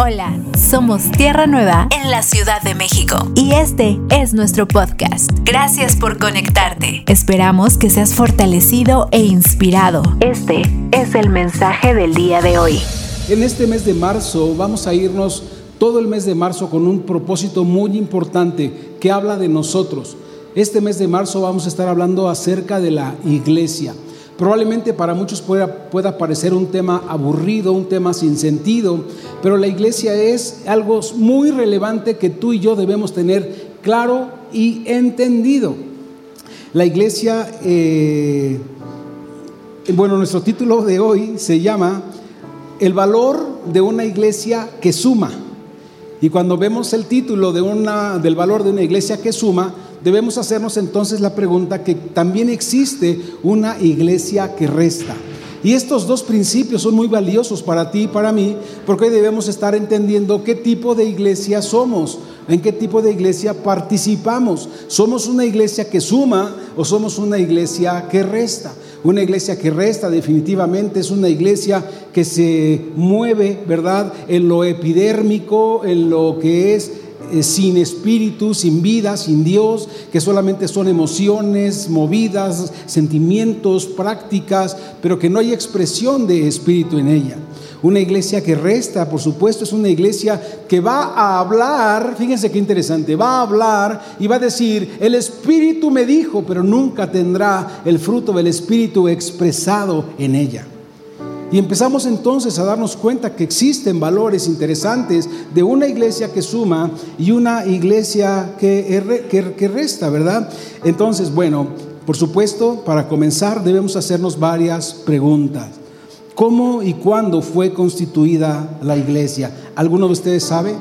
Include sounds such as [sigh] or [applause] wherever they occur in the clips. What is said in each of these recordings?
Hola, somos Tierra Nueva en la Ciudad de México y este es nuestro podcast. Gracias por conectarte. Esperamos que seas fortalecido e inspirado. Este es el mensaje del día de hoy. En este mes de marzo vamos a irnos todo el mes de marzo con un propósito muy importante que habla de nosotros. Este mes de marzo vamos a estar hablando acerca de la iglesia. Probablemente para muchos pueda, pueda, parecer un tema aburrido, un tema sin sentido, pero la iglesia es algo muy relevante que tú y yo debemos tener claro y entendido. La iglesia, eh, bueno, nuestro título de hoy se llama El valor de una iglesia que suma. Y cuando vemos el título de una, del valor de una iglesia que suma, debemos hacernos entonces la pregunta que también existe una iglesia que resta. Y estos dos principios son muy valiosos para ti y para mí, porque hoy debemos estar entendiendo qué tipo de iglesia somos, en qué tipo de iglesia participamos. ¿Somos una iglesia que suma o somos una iglesia que resta? Una iglesia que resta definitivamente es una iglesia que se mueve, ¿verdad?, en lo epidérmico, en lo que es eh, sin espíritu, sin vida, sin Dios, que solamente son emociones, movidas, sentimientos, prácticas, pero que no hay expresión de espíritu en ella. Una iglesia que resta, por supuesto, es una iglesia que va a hablar, fíjense qué interesante, va a hablar y va a decir, el Espíritu me dijo, pero nunca tendrá el fruto del Espíritu expresado en ella. Y empezamos entonces a darnos cuenta que existen valores interesantes de una iglesia que suma y una iglesia que, que, resta, ¿verdad? Entonces, bueno, por supuesto, para comenzar debemos hacernos varias preguntas. ¿Cómo y cuándo fue constituida la iglesia? ¿Alguno de ustedes sabe?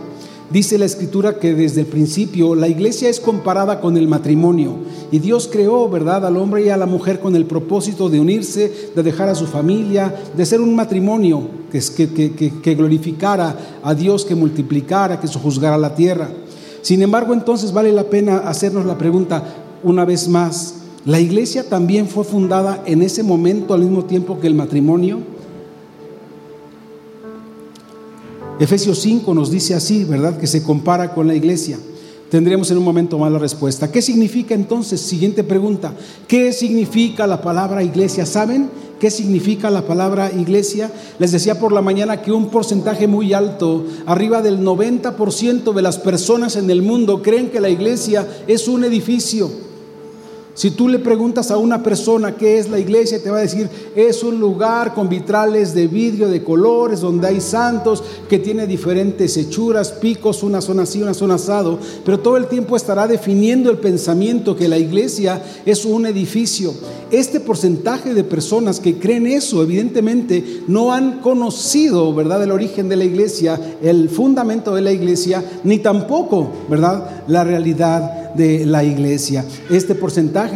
Dice la escritura que desde el principio la iglesia es comparada con el matrimonio y Dios creó, ¿verdad?, al hombre y a la mujer con el propósito de unirse, de dejar a su familia, de ser un matrimonio que, que, glorificara a Dios, que multiplicara, que sojuzgara la tierra. Sin embargo, entonces vale la pena hacernos la pregunta una vez más, ¿la iglesia también fue fundada en ese momento al mismo tiempo que el matrimonio? Efesios 5 nos dice así, ¿verdad? Que se compara con la iglesia. Tendremos en un momento más la respuesta. ¿Qué significa entonces? Siguiente pregunta. ¿Qué significa la palabra iglesia? ¿Saben qué significa la palabra iglesia? Les decía por la mañana que un porcentaje muy alto, arriba del 90% de las personas en el mundo creen que la iglesia es un edificio si tú le preguntas a una persona qué es la iglesia, te va a decir, es un lugar con vitrales de vidrio de colores, donde hay santos, que tiene diferentes hechuras, picos, una zona así, una zona asado, pero todo el tiempo estará definiendo el pensamiento que la iglesia es un edificio. Este porcentaje de personas que creen eso, evidentemente, no han conocido, ¿verdad?, el origen de la iglesia, el fundamento de la iglesia, ni tampoco, ¿verdad?, la realidad de la iglesia. Este porcentaje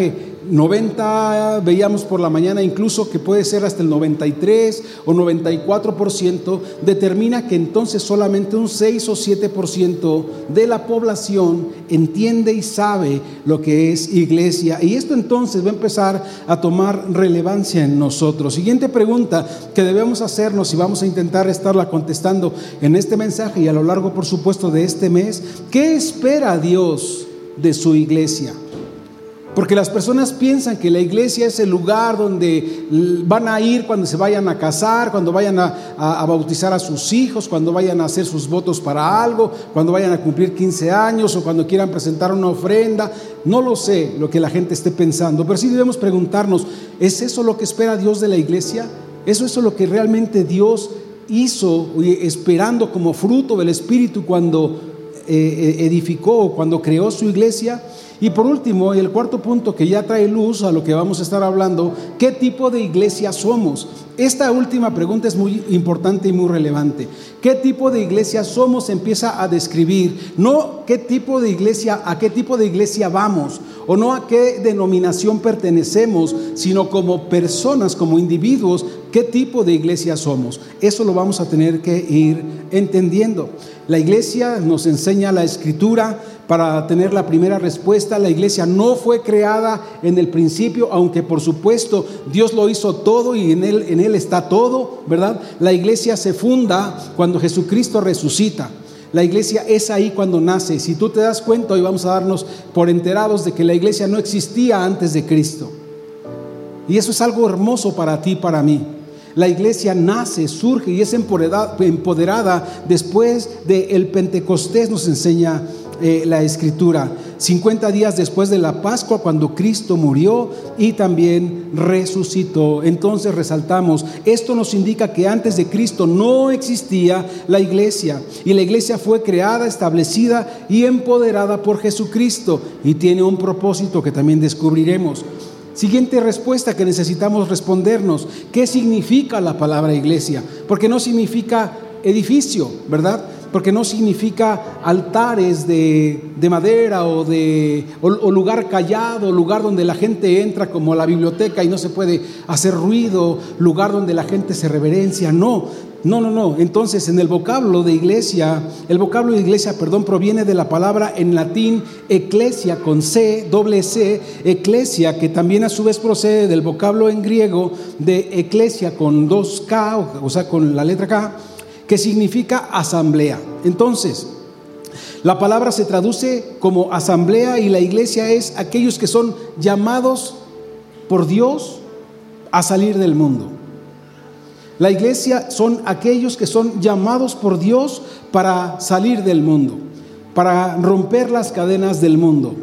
90, veíamos por la mañana incluso que puede ser hasta el 93 o 94%, determina que entonces solamente un 6 o 7% de la población entiende y sabe lo que es iglesia. Y esto entonces va a empezar a tomar relevancia en nosotros. Siguiente pregunta que debemos hacernos y vamos a intentar estarla contestando en este mensaje y a lo largo, por supuesto, de este mes. ¿Qué espera Dios de su iglesia? Porque las personas piensan que la iglesia es el lugar donde van a ir cuando se vayan a casar, cuando vayan a, bautizar a sus hijos, cuando vayan a hacer sus votos para algo, cuando vayan a cumplir 15 años o cuando quieran presentar una ofrenda. No lo sé lo que la gente esté pensando, pero sí debemos preguntarnos, ¿es eso lo que espera Dios de la iglesia? ¿Eso es lo que realmente Dios hizo esperando como fruto del Espíritu cuando eh, eh, edificó, cuando creó su iglesia? Y por último, el cuarto punto que ya trae luz a lo que vamos a estar hablando, ¿qué tipo de iglesia somos? Esta última pregunta es muy importante y muy relevante. ¿Qué tipo de iglesia somos? Empieza a describir, no qué tipo de iglesia, a qué tipo de iglesia vamos, o no a qué denominación pertenecemos, sino como personas, como individuos, qué tipo de iglesia somos. Eso lo vamos a tener que ir entendiendo. La iglesia nos enseña la escritura, para tener la primera respuesta. La iglesia no fue creada en el principio, aunque por supuesto Dios lo hizo todo y en él, en él está todo, ¿verdad? La iglesia se funda cuando Jesucristo resucita. La iglesia es ahí cuando nace. Si tú te das cuenta, hoy vamos a darnos por enterados de que la iglesia no existía antes de Cristo. Y eso es algo hermoso para ti, para mí. La iglesia nace, surge y es empoderada, después del Pentecostés, nos enseña eh, la escritura. 50 días después de la Pascua, cuando Cristo murió y también resucitó. Entonces resaltamos, esto nos indica que antes de Cristo no existía la iglesia y la iglesia fue creada, establecida y empoderada por Jesucristo y tiene un propósito que también descubriremos. Siguiente respuesta que necesitamos respondernos. ¿Qué significa la palabra iglesia? Porque no significa edificio, ¿verdad? Porque no significa altares de, madera o, de, lugar callado, lugar donde la gente entra como la biblioteca y no se puede hacer ruido, lugar donde la gente se reverencia. No, no, no, no. Entonces, en el vocablo de iglesia, el vocablo de iglesia, perdón, proviene de la palabra en latín eclesia con C, doble C, eclesia, que también a su vez procede del vocablo en griego de eclesia con dos K, o sea, con la letra K, que significa asamblea. Entonces, la palabra se traduce como asamblea y la iglesia es aquellos que son llamados por Dios a salir del mundo. La iglesia son aquellos que son llamados por Dios para salir del mundo, para romper las cadenas del mundo.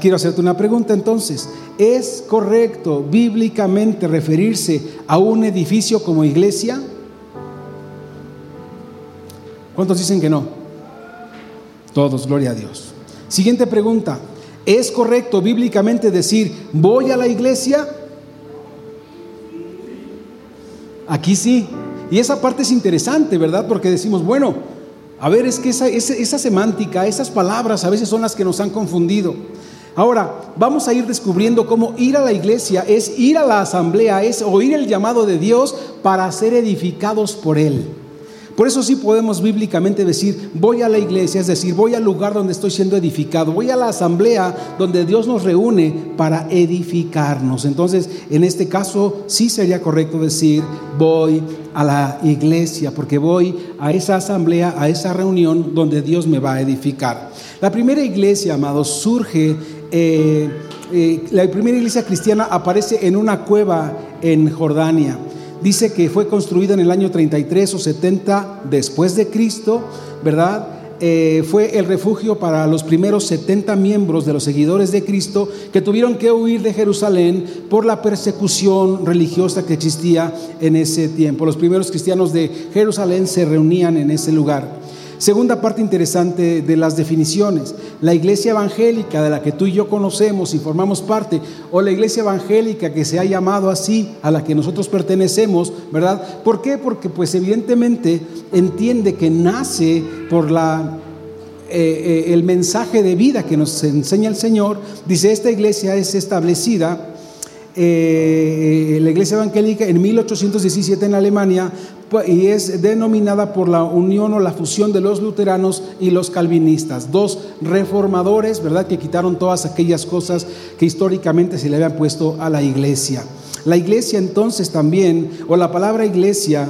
Quiero hacerte una pregunta entonces. ¿Es correcto bíblicamente referirse a un edificio como iglesia? ¿Cuántos dicen que no? Todos, gloria a Dios. Siguiente pregunta. ¿Es correcto bíblicamente decir voy a la iglesia? Aquí sí. Y esa parte es interesante, ¿verdad? Porque decimos, bueno, a ver, es que esa, esa, semántica, esas palabras a veces son las que nos han confundido. Ahora, vamos a ir descubriendo cómo ir a la iglesia es ir a la asamblea, es oír el llamado de Dios para ser edificados por Él. Por eso sí podemos bíblicamente decir, voy a la iglesia, es decir, voy al lugar donde estoy siendo edificado, voy a la asamblea donde Dios nos reúne para edificarnos. Entonces, en este caso sí sería correcto decir, voy a la iglesia, porque voy a esa asamblea, a esa reunión donde Dios me va a edificar. La primera iglesia, amados, surge... Eh, eh, la primera iglesia cristiana aparece en una cueva en Jordania dice que fue construida en el año 33 o 70 después de Cristo, ¿verdad? Eh, fue el refugio para los primeros 70 miembros de los seguidores de Cristo que tuvieron que huir de Jerusalén por la persecución religiosa que existía en ese tiempo. Los primeros cristianos de Jerusalén se reunían en ese lugar. Segunda parte interesante de las definiciones, la iglesia evangélica de la que tú y yo conocemos y formamos parte, o la iglesia evangélica que se ha llamado así, a la que nosotros pertenecemos, ¿verdad? ¿Por qué? Porque pues evidentemente entiende que nace por la eh, eh, el mensaje de vida que nos enseña el Señor, dice, esta iglesia es establecida eh, la iglesia evangélica en 1817 en Alemania y es denominada por la unión o la fusión de los luteranos y los calvinistas, dos reformadores, ¿verdad? Que quitaron todas aquellas cosas que históricamente se le habían puesto a la iglesia. La iglesia entonces también, o la palabra iglesia,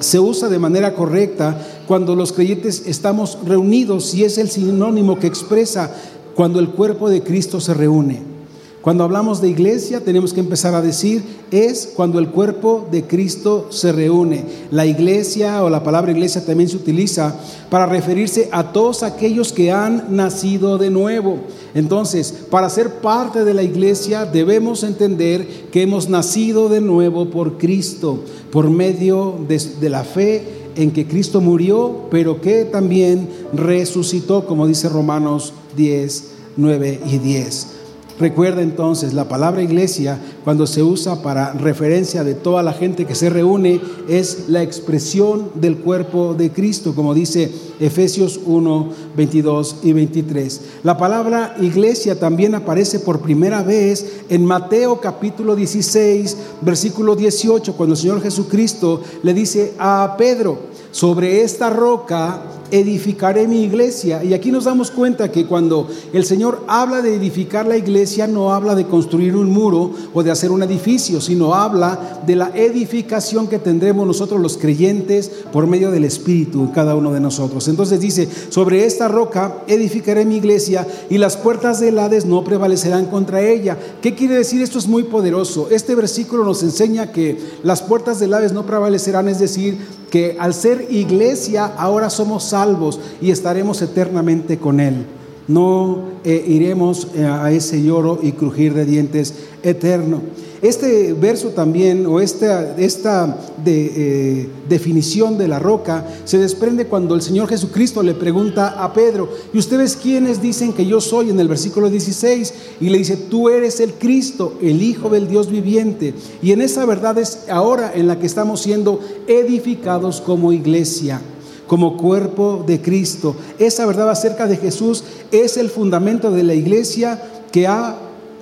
se usa de manera correcta cuando los creyentes estamos reunidos y es el sinónimo que expresa cuando el cuerpo de Cristo se reúne. Cuando hablamos de iglesia tenemos que empezar a decir es cuando el cuerpo de Cristo se reúne. La iglesia o la palabra iglesia también se utiliza para referirse a todos aquellos que han nacido de nuevo. Entonces, para ser parte de la iglesia debemos entender que hemos nacido de nuevo por Cristo, por medio de, la fe en que Cristo murió, pero que también resucitó, como dice Romanos 10, 9 y 10. Recuerda entonces, la palabra iglesia, cuando se usa para referencia de toda la gente que se reúne, es la expresión del cuerpo de Cristo, como dice Efesios 1, 22 y 23. La palabra iglesia también aparece por primera vez en Mateo capítulo 16, versículo 18, cuando el Señor Jesucristo le dice a Pedro, sobre esta roca edificaré mi iglesia. Y aquí nos damos cuenta que cuando el Señor habla de edificar la iglesia, no habla de construir un muro o de hacer un edificio, sino habla de la edificación que tendremos nosotros los creyentes por medio del Espíritu, cada uno de nosotros. Entonces dice, sobre esta roca edificaré mi iglesia y las puertas del Hades no prevalecerán contra ella. ¿Qué quiere decir? Esto es muy poderoso. Este versículo nos enseña que las puertas del Hades no prevalecerán, es decir, que al ser iglesia ahora somos salvos y estaremos eternamente con Él. No eh, iremos eh, a ese lloro y crujir de dientes eterno. Este verso también, o esta, esta de, eh, definición de la roca, se desprende cuando el Señor Jesucristo le pregunta a Pedro, ¿y ustedes quiénes dicen que yo soy? En el versículo 16, y le dice, tú eres el Cristo, el Hijo del Dios viviente. Y en esa verdad es ahora en la que estamos siendo edificados como iglesia como cuerpo de Cristo. Esa verdad acerca de Jesús es el fundamento de la iglesia que ha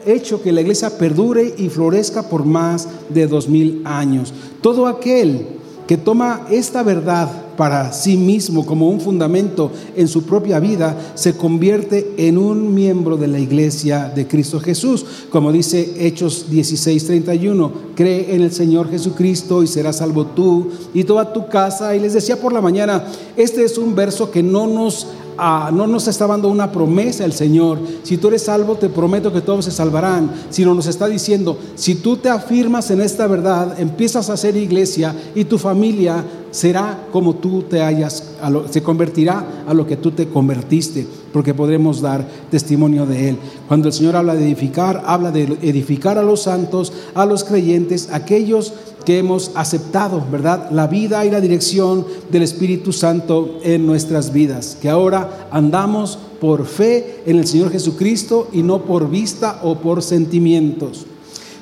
hecho que la iglesia perdure y florezca por más de dos mil años. Todo aquel que toma esta verdad para sí mismo como un fundamento en su propia vida, se convierte en un miembro de la iglesia de Cristo Jesús. Como dice Hechos 16:31, cree en el Señor Jesucristo y serás salvo tú y toda tu casa. Y les decía por la mañana, este es un verso que no nos no nos está dando una promesa el Señor. Si tú eres salvo, te prometo que todos se salvarán. Sino nos está diciendo, si tú te afirmas en esta verdad, empiezas a hacer iglesia y tu familia será como tú te hayas, se convertirá a lo que tú te convertiste, porque podremos dar testimonio de Él. Cuando el Señor habla de edificar, habla de edificar a los santos, a los creyentes, aquellos que hemos aceptado, ¿verdad? La vida y la dirección del Espíritu Santo en nuestras vidas, que ahora andamos por fe en el Señor Jesucristo y no por vista o por sentimientos.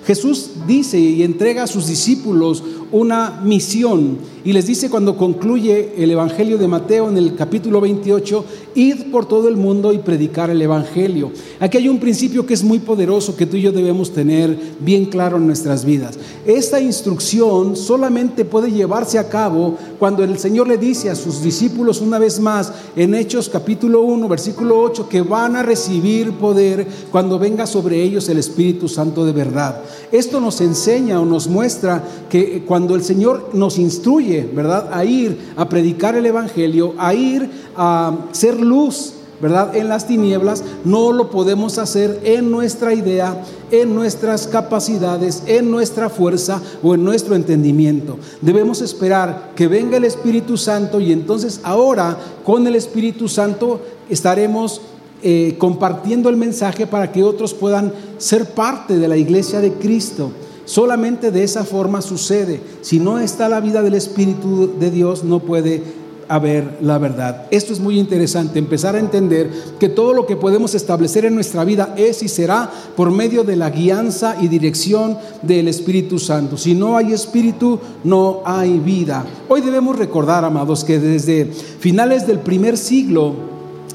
Jesús dice y entrega a sus discípulos una misión y les dice cuando concluye el Evangelio de Mateo en el capítulo 28, id por todo el mundo y predicar el Evangelio. Aquí hay un principio que es muy poderoso que tú y yo debemos tener bien claro en nuestras vidas. Esta instrucción solamente puede llevarse a cabo cuando el Señor le dice a sus discípulos una vez más en Hechos capítulo 1, versículo 8, que van a recibir poder cuando venga sobre ellos el Espíritu Santo de verdad. Esto nos enseña o nos muestra que cuando el Señor nos instruye, ¿verdad? A ir a predicar el Evangelio, a ir a ser luz, ¿verdad? En las tinieblas, no lo podemos hacer en nuestra idea, en nuestras capacidades, en nuestra fuerza o en nuestro entendimiento. Debemos esperar que venga el Espíritu Santo y entonces ahora con el Espíritu Santo estaremos eh, compartiendo el mensaje para que otros puedan ser parte de la iglesia de Cristo. Solamente de esa forma sucede. Si no está la vida del Espíritu de Dios, no puede haber la verdad. Esto es muy interesante, empezar a entender que todo lo que podemos establecer en nuestra vida es y será por medio de la guianza y dirección del Espíritu Santo. Si no hay Espíritu, no hay vida. Hoy debemos recordar, amados, que desde finales del primer siglo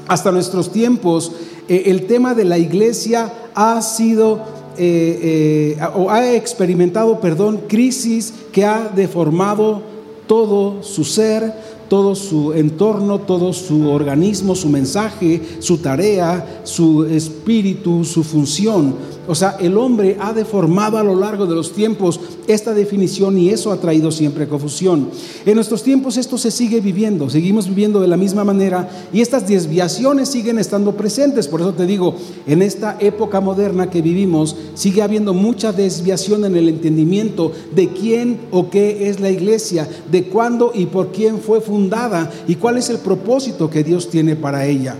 hasta nuestros tiempos, eh, el tema de la iglesia ha sido eh, eh, o ha experimentado, perdón, crisis que ha deformado todo su ser, todo su entorno, todo su organismo, su mensaje, su tarea, su espíritu, su función. O sea, el hombre ha deformado a lo largo de los tiempos esta definición y eso ha traído siempre confusión. En nuestros tiempos esto se sigue viviendo, seguimos viviendo de la misma manera y estas desviaciones siguen estando presentes. Por eso te digo, en esta época moderna que vivimos sigue habiendo mucha desviación en el entendimiento de quién o qué es la iglesia, de cuándo y por quién fue fundada y cuál es el propósito que Dios tiene para ella.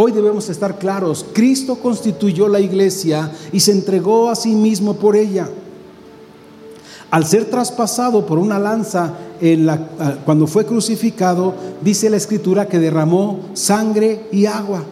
Hoy debemos estar claros, Cristo constituyó la iglesia y se entregó a sí mismo por ella. Al ser traspasado por una lanza la, cuando fue crucificado, dice la escritura que derramó sangre y agua.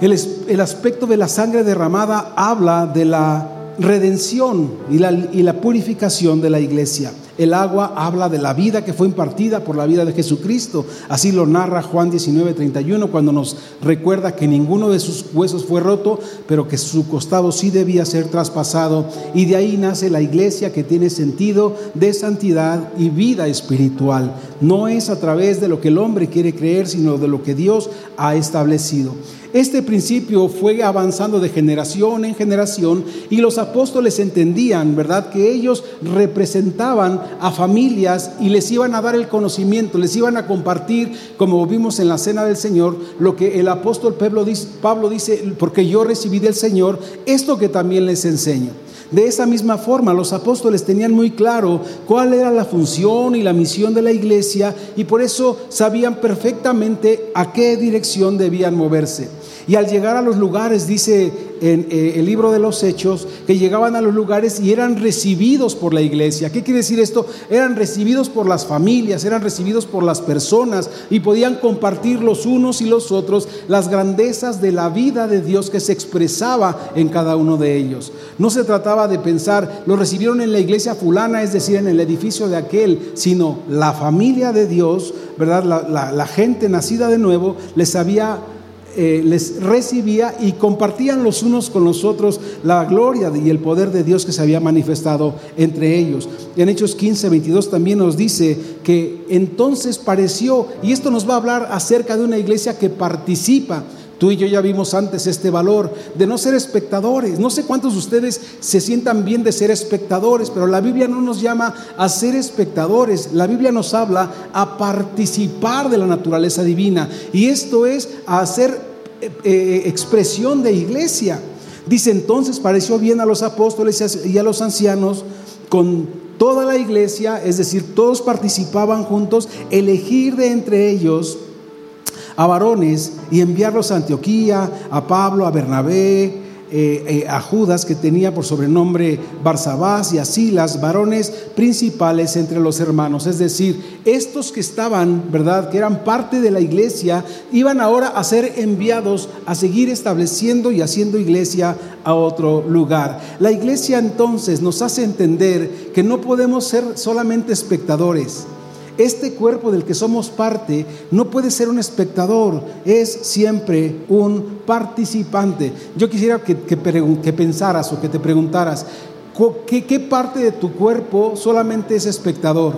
El, aspecto de la sangre derramada habla de la redención y la purificación de la iglesia. El agua habla de la vida que fue impartida por la vida de Jesucristo. Así lo narra Juan 19, 31, cuando nos recuerda que ninguno de sus huesos fue roto, pero que su costado sí debía ser traspasado. Y de ahí nace la iglesia que tiene sentido de santidad y vida espiritual. No es a través de lo que el hombre quiere creer, sino de lo que Dios ha establecido. Este principio fue avanzando de generación en generación y los apóstoles entendían, ¿verdad?, que ellos representaban a familias y les iban a dar el conocimiento, les iban a compartir, como vimos en la cena del Señor, lo que el apóstol Pablo dice, porque yo recibí del Señor esto que también les enseño. De esa misma forma, los apóstoles tenían muy claro cuál era la función y la misión de la iglesia y por eso sabían perfectamente a qué dirección debían moverse. Y al llegar a los lugares, dice en eh, el libro de los Hechos, que llegaban a los lugares y eran recibidos por la iglesia. ¿Qué quiere decir esto? Eran recibidos por las familias, eran recibidos por las personas y podían compartir los unos y los otros las grandezas de la vida de Dios que se expresaba en cada uno de ellos. No se trataba de pensar, lo recibieron en la iglesia fulana, es decir, en el edificio de aquel, sino la familia de Dios, ¿verdad? La, la gente nacida de nuevo les había eh, les recibía y compartían los unos con los otros la gloria y el poder de Dios que se había manifestado entre ellos. En Hechos 15, 22 también nos dice que entonces pareció, y esto nos va a hablar acerca de una iglesia que participa. Tú y yo ya vimos antes este valor de no ser espectadores. No sé cuántos de ustedes se sientan bien de ser espectadores, pero la Biblia no nos llama a ser espectadores. La Biblia nos habla a participar de la naturaleza divina. Y esto es a hacer eh, eh, expresión de iglesia. Dice entonces, pareció bien a los apóstoles y a los ancianos con toda la iglesia, es decir, todos participaban juntos, elegir de entre ellos a varones y enviarlos a Antioquía, a Pablo, a Bernabé, eh, eh, a Judas, que tenía por sobrenombre Barsabás, y a Silas, varones principales entre los hermanos. Es decir, estos que estaban, ¿verdad?, que eran parte de la iglesia, iban ahora a ser enviados a seguir estableciendo y haciendo iglesia a otro lugar. La iglesia entonces nos hace entender que no podemos ser solamente espectadores este cuerpo del que somos parte no puede ser un espectador, es siempre un participante. Yo quisiera que, pensaras o que te preguntaras, ¿qué, parte de tu cuerpo solamente es espectador?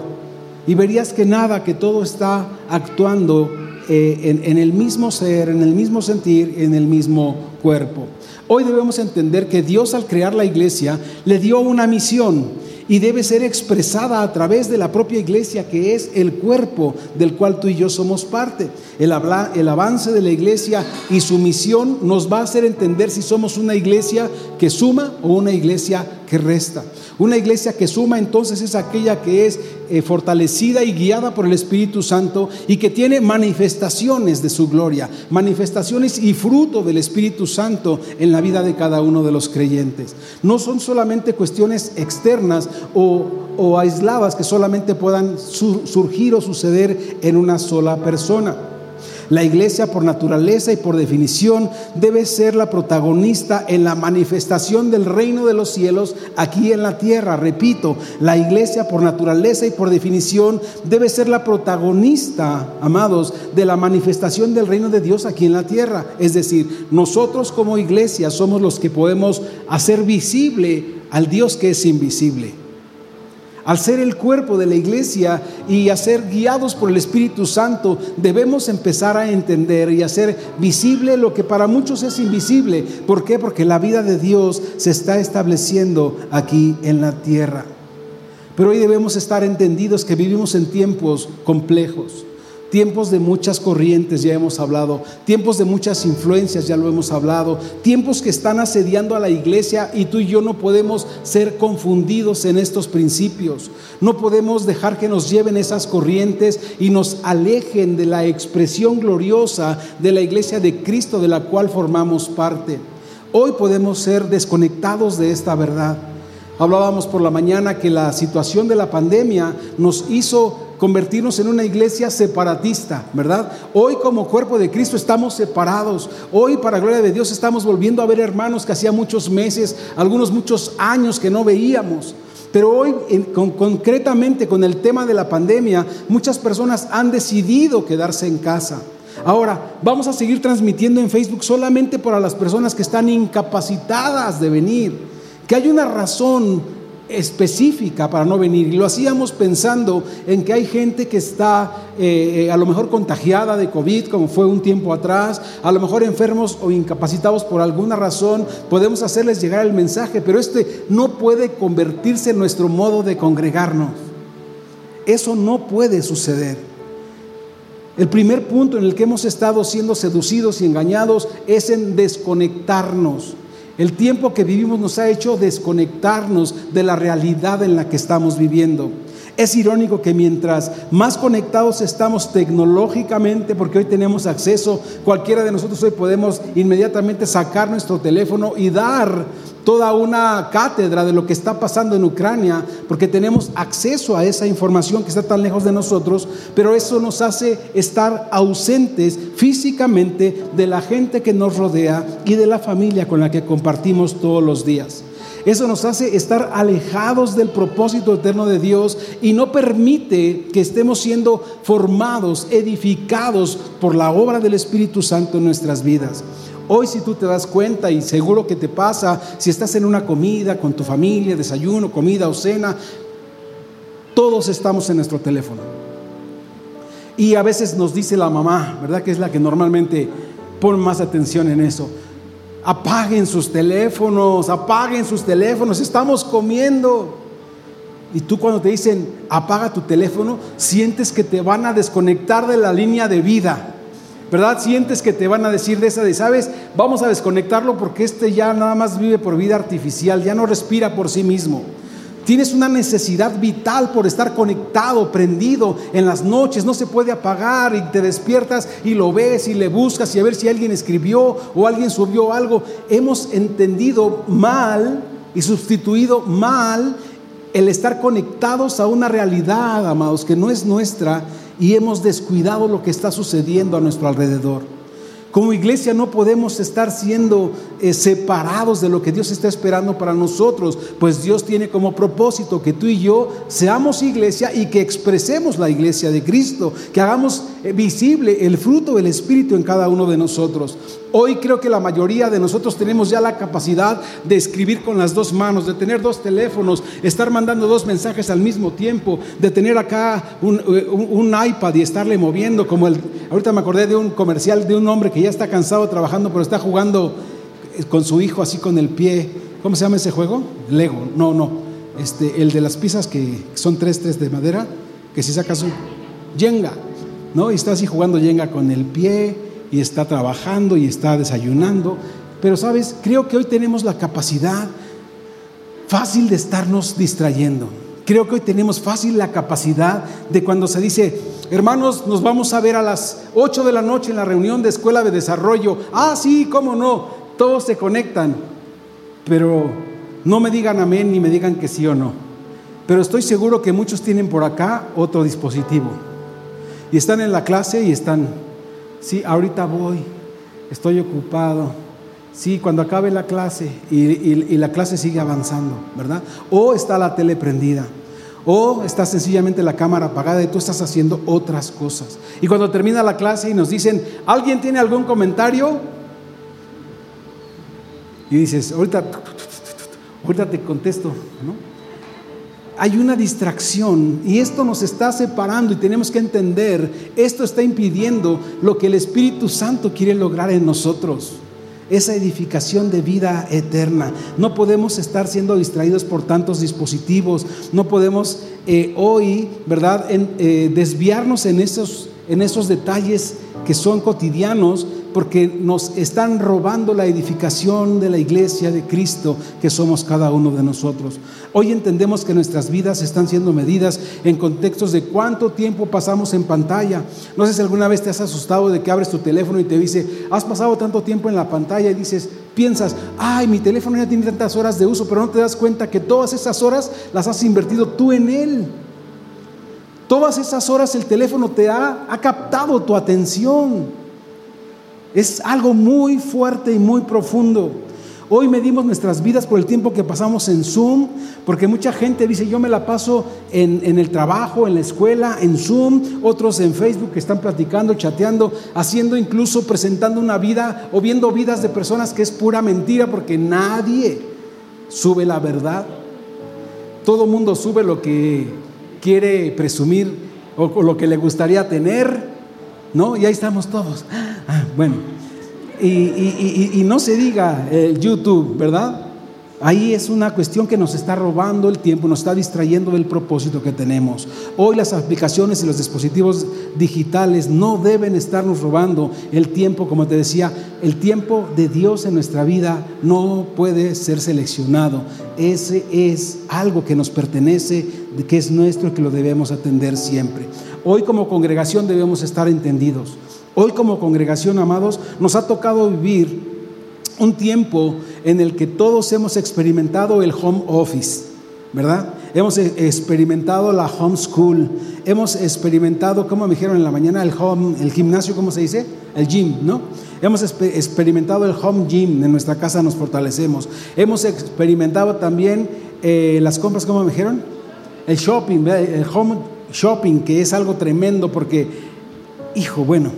Y verías que nada, que todo está actuando eh, en el mismo ser, en el mismo sentir, en el mismo cuerpo. Hoy debemos entender que Dios al crear la iglesia le dio una misión y debe ser expresada a través de la propia iglesia que es el cuerpo del cual tú y yo somos parte. El, avance de la iglesia y su misión nos va a hacer entender si somos una iglesia que suma o una iglesia que resta. Una iglesia que suma entonces es aquella que es eh, fortalecida y guiada por el Espíritu Santo y que tiene manifestaciones de su gloria, manifestaciones y fruto del Espíritu Santo en la vida de cada uno de los creyentes. No son solamente cuestiones externas o, o aisladas que solamente puedan surgir o suceder en una sola persona. La iglesia por naturaleza y por definición debe ser la protagonista en la manifestación del reino de los cielos aquí en la tierra. Repito, la iglesia por naturaleza y por definición debe ser la protagonista, amados, de la manifestación del reino de Dios aquí en la tierra. Es decir, nosotros como iglesia somos los que podemos hacer visible al Dios que es invisible al ser el cuerpo de la iglesia y a ser guiados por el Espíritu Santo, debemos empezar a entender y hacer visible lo que para muchos es invisible. ¿Por qué? Porque la vida de Dios se está estableciendo aquí en la tierra. Pero hoy debemos estar entendidos que vivimos en tiempos complejos. Tiempos de muchas corrientes, ya hemos hablado. Tiempos de muchas influencias, ya lo hemos hablado. Tiempos que están asediando a la iglesia y tú y yo no podemos ser confundidos en estos principios. No podemos dejar que nos lleven esas corrientes y nos alejen de la expresión gloriosa de la iglesia de Cristo de la cual formamos parte. Hoy podemos ser desconectados de esta verdad. Hablábamos por la mañana que la situación de la pandemia nos hizo convertirnos en una iglesia separatista, ¿verdad? Hoy como cuerpo de Cristo estamos separados. Hoy para gloria de Dios estamos volviendo a ver hermanos que hacía muchos meses, algunos muchos años que no veíamos. Pero hoy, concretamente con el tema de la pandemia, muchas personas han decidido quedarse en casa. Ahora, vamos a seguir transmitiendo en Facebook solamente para las personas que están incapacitadas de venir. Que hay una razón específica para no venir. Y lo hacíamos pensando en que hay gente que está eh, eh, a lo mejor contagiada de COVID, como fue un tiempo atrás, a lo mejor enfermos o incapacitados por alguna razón. Podemos hacerles llegar el mensaje, pero este no puede convertirse en nuestro modo de congregarnos. Eso no puede suceder. El primer punto en el que hemos estado siendo seducidos y engañados es en desconectarnos. El tiempo que vivimos nos ha hecho desconectarnos de la realidad en la que estamos viviendo. Es irónico que mientras más conectados estamos tecnológicamente, porque hoy tenemos acceso, cualquiera de nosotros hoy podemos inmediatamente sacar nuestro teléfono y dar toda una cátedra de lo que está pasando en Ucrania, porque tenemos acceso a esa información que está tan lejos de nosotros, pero eso nos hace estar ausentes físicamente de la gente que nos rodea y de la familia con la que compartimos todos los días. Eso nos hace estar alejados del propósito eterno de Dios y no permite que estemos siendo formados, edificados por la obra del Espíritu Santo en nuestras vidas. Hoy si tú te das cuenta y seguro que te pasa, si estás en una comida con tu familia, desayuno, comida o cena, todos estamos en nuestro teléfono. Y a veces nos dice la mamá, ¿verdad? Que es la que normalmente pone más atención en eso. Apaguen sus teléfonos, apaguen sus teléfonos, estamos comiendo. Y tú cuando te dicen apaga tu teléfono, sientes que te van a desconectar de la línea de vida. ¿Verdad? Sientes que te van a decir de esa de, sabes, vamos a desconectarlo porque este ya nada más vive por vida artificial, ya no respira por sí mismo. Tienes una necesidad vital por estar conectado, prendido en las noches, no se puede apagar y te despiertas y lo ves y le buscas y a ver si alguien escribió o alguien subió algo. Hemos entendido mal y sustituido mal el estar conectados a una realidad, amados, que no es nuestra y hemos descuidado lo que está sucediendo a nuestro alrededor. Como iglesia no podemos estar siendo eh, separados de lo que Dios está esperando para nosotros, pues Dios tiene como propósito que tú y yo seamos iglesia y que expresemos la iglesia de Cristo, que hagamos eh, visible el fruto del Espíritu en cada uno de nosotros. Hoy creo que la mayoría de nosotros tenemos ya la capacidad de escribir con las dos manos, de tener dos teléfonos, estar mandando dos mensajes al mismo tiempo, de tener acá un, eh, iPad y estarle moviendo, como el, ahorita me acordé de un comercial de un hombre que ya está cansado trabajando, pero está jugando eh, con su hijo así con el pie. ¿Cómo se llama ese juego? Lego. No, no. Este, el de las piezas que son tres, tres de madera, que si sacas un Jenga, ¿no? Y está así jugando Jenga con el pie y está trabajando y está desayunando. Pero sabes, creo que hoy tenemos la capacidad fácil de estarnos distrayendo. Creo que hoy tenemos fácil la capacidad de cuando se dice, hermanos, nos vamos a ver a las 8 de la noche en la reunión de escuela de desarrollo. Ah, sí, cómo no, todos se conectan. Pero no me digan amén ni me digan que sí o no. Pero estoy seguro que muchos tienen por acá otro dispositivo. Y están en la clase y están Sí, ahorita voy, estoy ocupado. Sí, cuando acabe la clase y, la clase sigue avanzando, ¿verdad? O está la tele prendida. O está sencillamente la cámara apagada y tú estás haciendo otras cosas. Y cuando termina la clase y nos dicen, ¿alguien tiene algún comentario? Y dices, ahorita, ahorita te contesto, ¿no? Hay una distracción y esto nos está separando y tenemos que entender, esto está impidiendo lo que el Espíritu Santo quiere lograr en nosotros, esa edificación de vida eterna. No podemos estar siendo distraídos por tantos dispositivos, no podemos eh, hoy, ¿verdad?, eh, desviarnos en esos, en esos detalles que son cotidianos porque nos están robando la edificación de la iglesia de Cristo que somos cada uno de nosotros. Hoy entendemos que nuestras vidas están siendo medidas en contextos de cuánto tiempo pasamos en pantalla. No sé si alguna vez te has asustado de que abres tu teléfono y te dice, has pasado tanto tiempo en la pantalla y dices, piensas, ay, mi teléfono ya tiene tantas horas de uso, pero no te das cuenta que todas esas horas las has invertido tú en él. Todas esas horas el teléfono te ha, ha captado tu atención. Es algo muy fuerte y muy profundo. Hoy medimos nuestras vidas por el tiempo que pasamos en Zoom, porque mucha gente dice, yo me la paso en, en, el trabajo, en la escuela, en Zoom, otros en Facebook que están platicando, chateando, haciendo incluso, presentando una vida o viendo vidas de personas que es pura mentira, porque nadie sube la verdad. Todo mundo sube lo que quiere presumir o, lo que le gustaría tener, ¿no? Y ahí estamos todos. Ah, bueno. Y, no se diga YouTube, ¿verdad? Ahí es una cuestión que nos está robando el tiempo, nos está distrayendo del propósito que tenemos. Hoy las aplicaciones y los dispositivos digitales no deben estarnos robando el tiempo, como te decía, el tiempo de Dios en nuestra vida no puede ser seleccionado. Ese es algo que nos pertenece, que es nuestro y que lo debemos atender siempre. Hoy como congregación debemos estar entendidos. Hoy como congregación, amados, nos ha tocado vivir un tiempo en el que todos hemos experimentado el home office, ¿verdad? Hemos e-, experimentado la home school, hemos experimentado, como me dijeron en la mañana, el home, el gimnasio, ¿cómo se dice? El gym, ¿no? Hemos experimentado el home gym, en nuestra casa nos fortalecemos. Hemos experimentado también eh, las compras, ¿cómo me dijeron? El shopping, el home shopping, que es algo tremendo porque, hijo, bueno,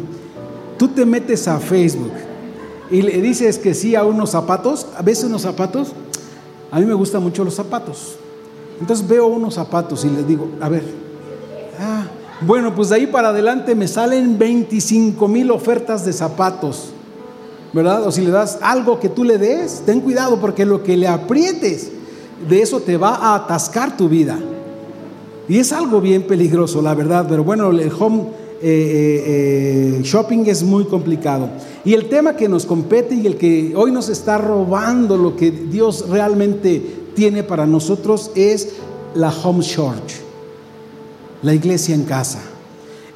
Tú te metes a Facebook y le dices que sí a unos zapatos, a veces unos zapatos, a mí me gustan mucho los zapatos. Entonces veo unos zapatos y les digo, a ver, ah, bueno, pues de ahí para adelante me salen 25 mil ofertas de zapatos, ¿verdad? O si le das algo que tú le des, ten cuidado porque lo que le aprietes, de eso te va a atascar tu vida. Y es algo bien peligroso, la verdad, pero bueno, el home eh, eh, eh, shopping es muy complicado. Y el tema que nos compete y el que hoy nos está robando lo que Dios realmente tiene para nosotros es la home church, la iglesia en casa.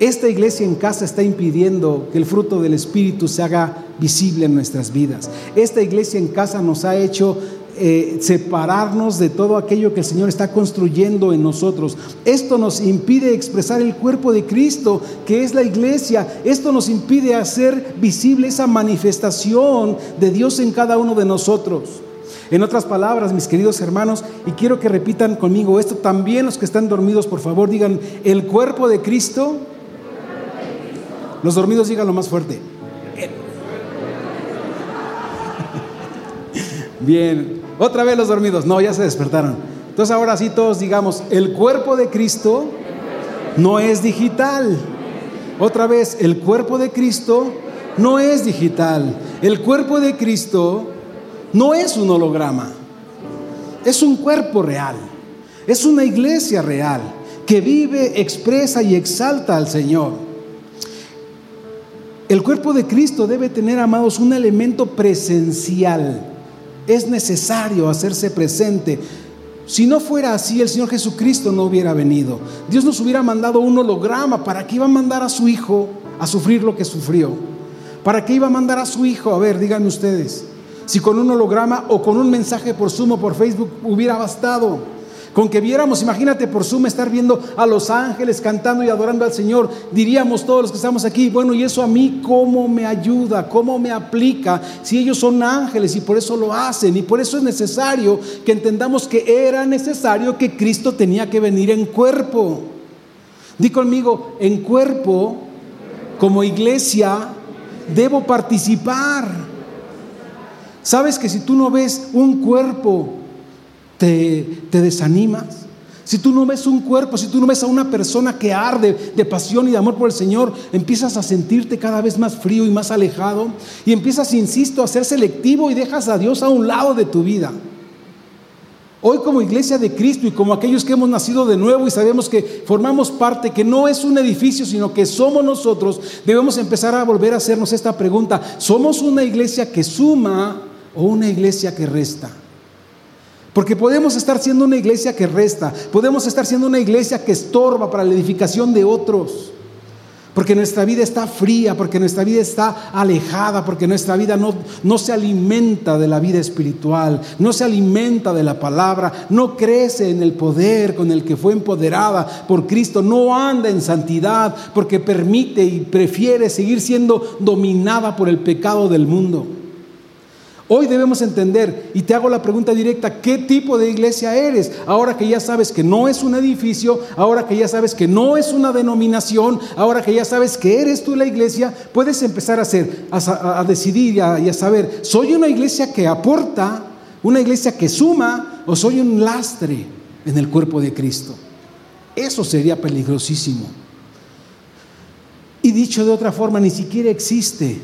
Esta iglesia en casa está impidiendo que el fruto del Espíritu se haga visible en nuestras vidas. Esta iglesia en casa nos ha hecho eh, separarnos de todo aquello que el Señor está construyendo en nosotros. Esto nos impide expresar el cuerpo de Cristo, que es la iglesia. Esto nos impide hacer visible esa manifestación de Dios en cada uno de nosotros. En otras palabras, mis queridos hermanos, y quiero que repitan conmigo esto, también los que están dormidos, por favor, digan, el cuerpo de Cristo. Los dormidos digan lo más fuerte. [laughs] Bien, otra vez los dormidos. No, ya se despertaron. Entonces ahora sí todos digamos, el cuerpo de Cristo no es digital. Otra vez, el cuerpo de Cristo no es digital. El cuerpo de Cristo no es un holograma. Es un cuerpo real. Es una iglesia real que vive, expresa y exalta al Señor. El cuerpo de Cristo debe tener, amados, un elemento presencial es necesario hacerse presente. Si no fuera así, el Señor Jesucristo no hubiera venido. Dios nos hubiera mandado un holograma. ¿Para qué iba a mandar a su Hijo a sufrir lo que sufrió? ¿Para qué iba a mandar a su Hijo? A ver, díganme ustedes. Si con un holograma o con un mensaje por Zoom o por Facebook hubiera bastado. Con que viéramos, imagínate por Zoom estar viendo a los ángeles cantando y adorando al Señor, diríamos todos los que estamos aquí, bueno, ¿y eso a mí cómo me ayuda? ¿Cómo me aplica? Si ellos son ángeles y por eso lo hacen y por eso es necesario que entendamos que era necesario que Cristo tenía que venir en cuerpo. Di conmigo, en cuerpo, como iglesia, debo participar. ¿Sabes que si tú no ves un cuerpo te, desanimas. Si tú no ves un cuerpo, si tú no ves a una persona que arde de pasión y de amor por el Señor, empiezas a sentirte cada vez más frío y más alejado y empiezas, insisto, a ser selectivo y dejas a Dios a un lado de tu vida. Hoy como iglesia de Cristo y como aquellos que hemos nacido de nuevo y sabemos que formamos parte, que no es un edificio, sino que somos nosotros, debemos empezar a volver a hacernos esta pregunta. ¿Somos una iglesia que suma o una iglesia que resta? Porque podemos estar siendo una iglesia que resta, podemos estar siendo una iglesia que estorba para la edificación de otros. Porque nuestra vida está fría, porque nuestra vida está alejada, porque nuestra vida no, no se alimenta de la vida espiritual, no se alimenta de la palabra, no crece en el poder con el que fue empoderada por Cristo, no anda en santidad, porque permite y prefiere seguir siendo dominada por el pecado del mundo. Hoy debemos entender, y te hago la pregunta directa, ¿qué tipo de iglesia eres? Ahora que ya sabes que no es un edificio, ahora que ya sabes que no es una denominación, ahora que ya sabes que eres tú la iglesia, puedes empezar a, hacer, a, decidir y a saber, ¿soy una iglesia que aporta, una iglesia que suma o soy un lastre en el cuerpo de Cristo? Eso sería peligrosísimo. Y dicho de otra forma, ni siquiera existe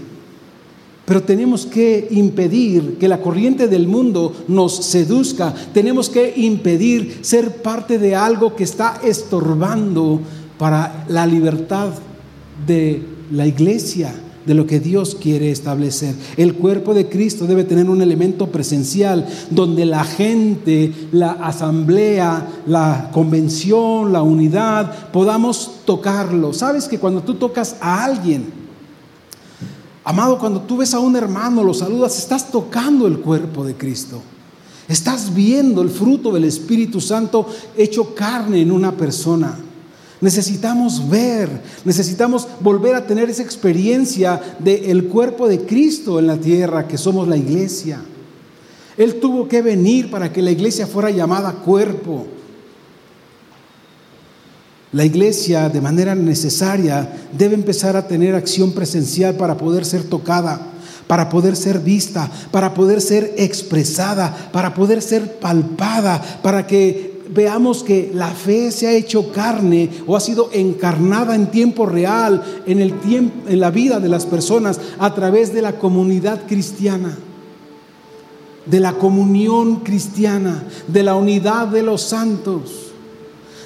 pero tenemos que impedir que la corriente del mundo nos seduzca. Tenemos que impedir ser parte de algo que está estorbando para la libertad de la iglesia, de lo que Dios quiere establecer. El cuerpo de Cristo debe tener un elemento presencial donde la gente, la asamblea, la convención, la unidad, podamos tocarlo. Sabes que cuando tú tocas a alguien, Amado, cuando tú ves a un hermano, lo saludas, estás tocando el cuerpo de Cristo. Estás viendo el fruto del Espíritu Santo hecho carne en una persona. Necesitamos ver, necesitamos volver a tener esa experiencia del cuerpo de Cristo en la tierra, que somos la iglesia. Él tuvo que venir para que la iglesia fuera llamada cuerpo. La iglesia de manera necesaria debe empezar a tener acción presencial para poder ser tocada, para poder ser vista, para poder ser expresada, para poder ser palpada, para que veamos que la fe se ha hecho carne o ha sido encarnada en tiempo real en, el tiempo, en la vida de las personas a través de la comunidad cristiana de la comunión cristiana, de la unidad de los santos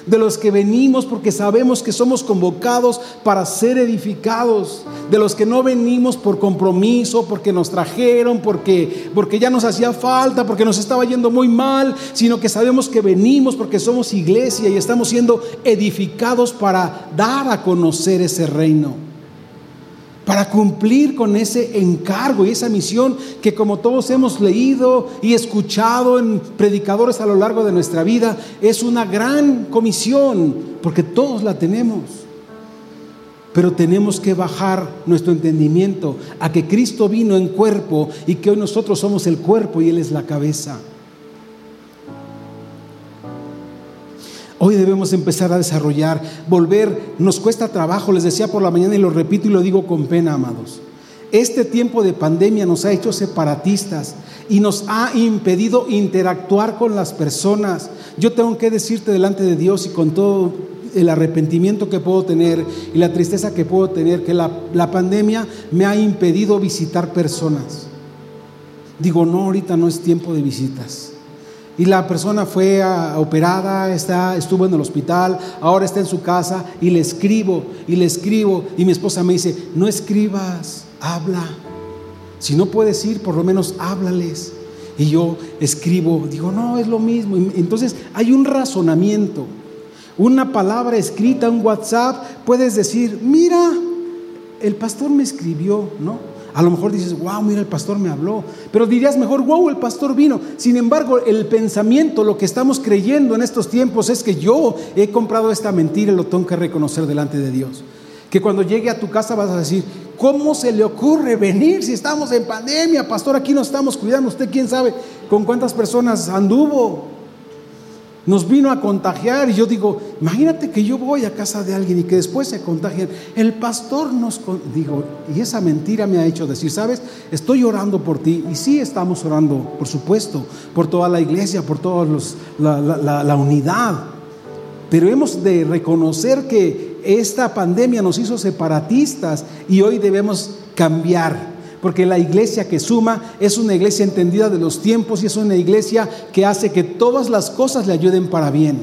de los que venimos porque sabemos que somos convocados para ser edificados, de los que no venimos por compromiso, porque nos trajeron, porque, porque ya nos hacía falta, porque nos estaba yendo muy mal, sino que sabemos que venimos porque somos iglesia y estamos siendo edificados para dar a conocer ese reino para cumplir con ese encargo y esa misión que como todos hemos leído y escuchado en predicadores a lo largo de nuestra vida, es una gran comisión, porque todos la tenemos. Pero tenemos que bajar nuestro entendimiento a que Cristo vino en cuerpo y que hoy nosotros somos el cuerpo y Él es la cabeza. Hoy debemos empezar a desarrollar, volver, nos cuesta trabajo, les decía por la mañana y lo repito y lo digo con pena, amados. Este tiempo de pandemia nos ha hecho separatistas y nos ha impedido interactuar con las personas. Yo tengo que decirte delante de Dios y con todo el arrepentimiento que puedo tener y la tristeza que puedo tener, que la, pandemia me ha impedido visitar personas. Digo, no, ahorita no es tiempo de visitas. Y la persona fue operada, está, estuvo en el hospital, ahora está en su casa y le escribo y le escribo y mi esposa me dice, no escribas, habla. Si no puedes ir, por lo menos háblales. Y yo escribo, digo, no, es lo mismo. Entonces hay un razonamiento, una palabra escrita, un WhatsApp, puedes decir, mira, el pastor me escribió, ¿no? A lo mejor dices, wow, mira, el pastor me habló. Pero dirías mejor, wow, el pastor vino. Sin embargo, el pensamiento, lo que estamos creyendo en estos tiempos es que yo he comprado esta mentira y lo tengo que reconocer delante de Dios. Que cuando llegue a tu casa vas a decir, ¿cómo se le ocurre venir si estamos en pandemia? Pastor, aquí nos estamos cuidando. ¿Usted quién sabe con cuántas personas anduvo? Nos vino a contagiar. Y yo digo, imagínate que yo voy a casa de alguien y que después se contagian. El pastor nos digo, y esa mentira me ha hecho decir, sabes, estoy orando por ti. Y sí estamos orando, por supuesto, por toda la iglesia, por toda la, la unidad. Pero hemos de reconocer que esta pandemia nos hizo separatistas y hoy debemos cambiar porque la iglesia que suma es una iglesia entendida de los tiempos y es una iglesia que hace que todas las cosas le ayuden para bien.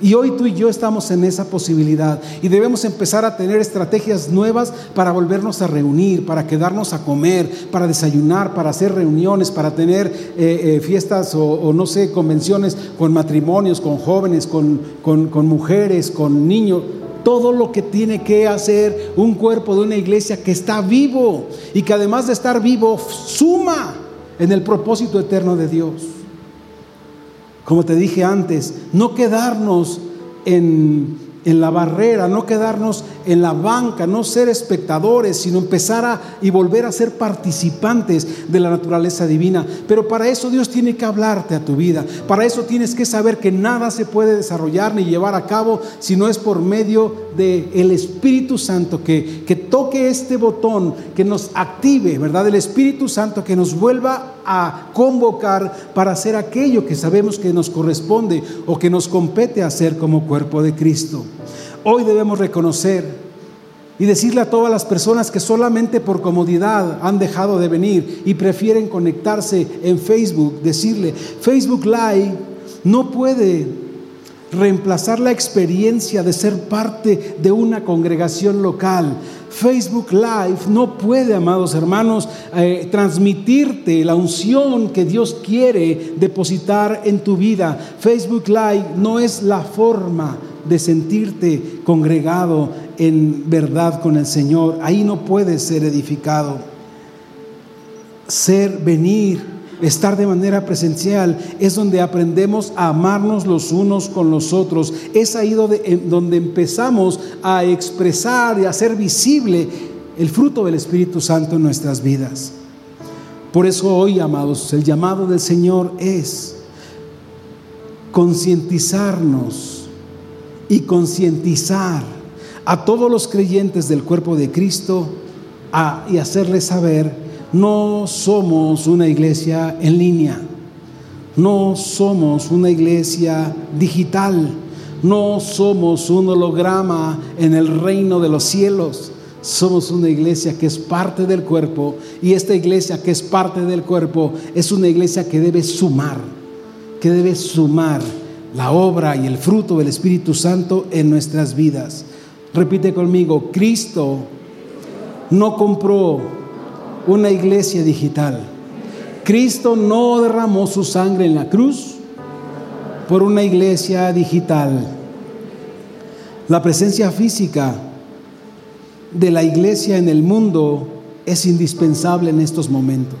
Y hoy tú y yo estamos en esa posibilidad y debemos empezar a tener estrategias nuevas para volvernos a reunir, para quedarnos a comer, para desayunar, para hacer reuniones, para tener eh, eh, fiestas o, no sé, convenciones con matrimonios, con jóvenes, con, con mujeres, con niños todo lo que tiene que hacer un cuerpo de una iglesia que está vivo y que además de estar vivo suma en el propósito eterno de Dios. Como te dije antes, no quedarnos en, en la barrera, no quedarnos en la banca, no ser espectadores, sino empezar a y volver a ser participantes de la naturaleza divina. Pero para eso Dios tiene que hablarte a tu vida. Para eso tienes que saber que nada se puede desarrollar ni llevar a cabo si no es por medio del el Espíritu Santo que, que toque este botón, que nos active, ¿verdad? El Espíritu Santo que nos vuelva a convocar para hacer aquello que sabemos que nos corresponde o que nos compete hacer como cuerpo de Cristo. Hoy debemos reconocer y decirle a todas las personas que solamente por comodidad han dejado de venir y prefieren conectarse en Facebook, decirle, Facebook Live no puede reemplazar la experiencia de ser parte de una congregación local. Facebook Live no puede, amados hermanos, eh, transmitirte la unción que Dios quiere depositar en tu vida. Facebook Live no es la forma de sentirte congregado en verdad con el Señor. Ahí no puedes ser edificado. Ser, venir, estar de manera presencial es donde aprendemos a amarnos los unos con los otros. Es ahí donde, donde empezamos a expresar y a hacer visible el fruto del Espíritu Santo en nuestras vidas. Por eso hoy, amados, el llamado del Señor es concientizarnos y concientizar a todos los creyentes del cuerpo de Cristo y hacerles saber, no somos una iglesia en línea, no somos una iglesia digital, no somos un holograma en el reino de los cielos. Somos una iglesia que es parte del cuerpo y esta iglesia que es parte del cuerpo es una iglesia que debe sumar, que debe sumar la obra y el fruto del Espíritu Santo en nuestras vidas. Repite conmigo, Cristo no compró una iglesia digital. Cristo no derramó su sangre en la cruz por una iglesia digital. La presencia física de la iglesia en el mundo es indispensable en estos momentos.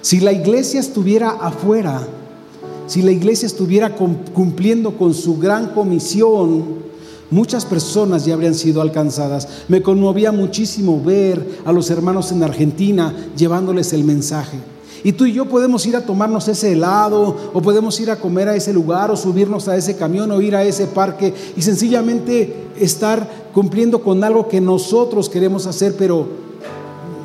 Si la iglesia estuviera afuera, si la iglesia estuviera cumpliendo con su gran comisión, muchas personas ya habrían sido alcanzadas. Me conmovía muchísimo ver a los hermanos en Argentina llevándoles el mensaje. Y tú y yo podemos ir a tomarnos ese helado, o podemos ir a comer a ese lugar, o subirnos a ese camión, o ir a ese parque, y sencillamente estar cumpliendo con algo que nosotros queremos hacer, pero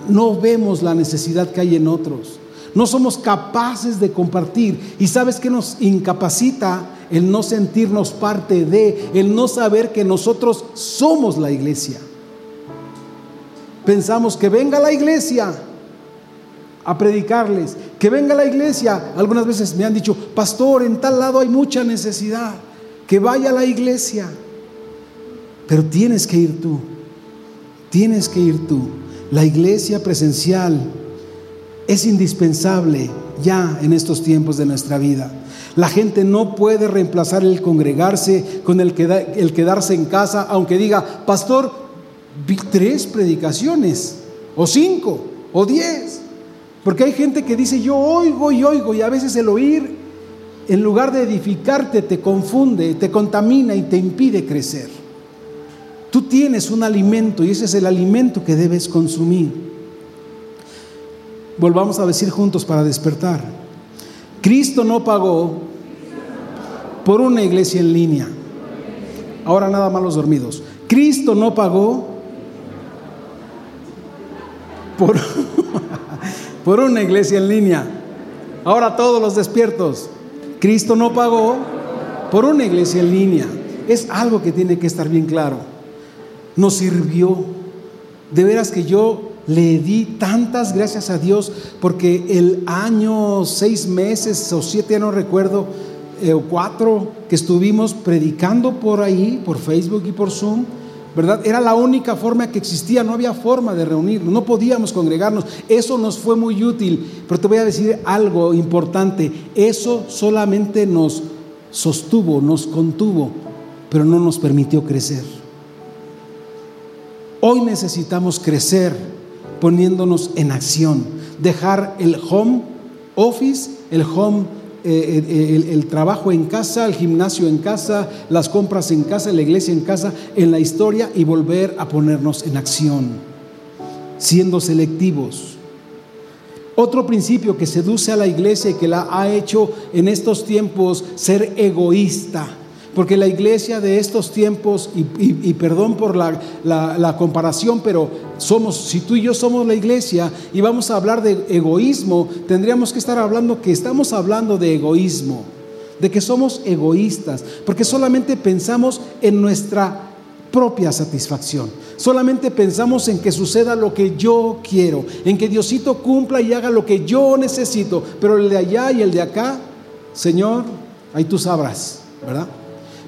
no vemos la necesidad que hay en otros. No somos capaces de compartir. ¿Y sabes qué nos incapacita? El no sentirnos parte de, el no saber que nosotros somos la iglesia. Pensamos que venga la iglesia a predicarles, que venga la iglesia. Algunas veces me han dicho, pastor, en tal lado hay mucha necesidad, que vaya a la iglesia. Pero tienes que ir tú, tienes que ir tú. La iglesia presencial es indispensable ya en estos tiempos de nuestra vida. La gente no puede reemplazar el congregarse con el, quedarse en casa, aunque diga, pastor, vi tres predicaciones, o cinco, o diez. Porque hay gente que dice, yo oigo y oigo, y a veces el oír, en lugar de edificarte, te confunde, te contamina y te impide crecer. Tú tienes un alimento y ese es el alimento que debes consumir. Volvamos a decir juntos para despertar. Cristo no pagó por una iglesia en línea. Ahora nada más los dormidos. Cristo no pagó por, [laughs] por una iglesia en línea. Ahora todos los despiertos. Cristo no pagó por una iglesia en línea. Es algo que tiene que estar bien claro. Nos sirvió. De veras que yo le di tantas gracias a Dios porque el año, seis meses o siete, ya no recuerdo, eh, o cuatro que estuvimos predicando por ahí, por Facebook y por Zoom, ¿verdad? Era la única forma que existía, no había forma de reunirnos, no podíamos congregarnos. Eso nos fue muy útil, pero te voy a decir algo importante, eso solamente nos sostuvo, nos contuvo, pero no nos permitió crecer. Hoy necesitamos crecer poniéndonos en acción, dejar el home office, el home eh, eh, el, trabajo en casa, el gimnasio en casa, las compras en casa, la iglesia en casa, en la historia y volver a ponernos en acción, siendo selectivos. Otro principio que seduce a la iglesia y que la ha hecho en estos tiempos ser egoísta porque la iglesia de estos tiempos, y, perdón por la, comparación, pero somos, si tú y yo somos la iglesia y vamos a hablar de egoísmo, tendríamos que estar hablando que estamos hablando de egoísmo, de que somos egoístas, porque solamente pensamos en nuestra propia satisfacción. Solamente pensamos en que suceda lo que yo quiero, en que Diosito cumpla y haga lo que yo necesito, pero el de allá y el de acá, Señor, ahí tú sabrás, ¿verdad?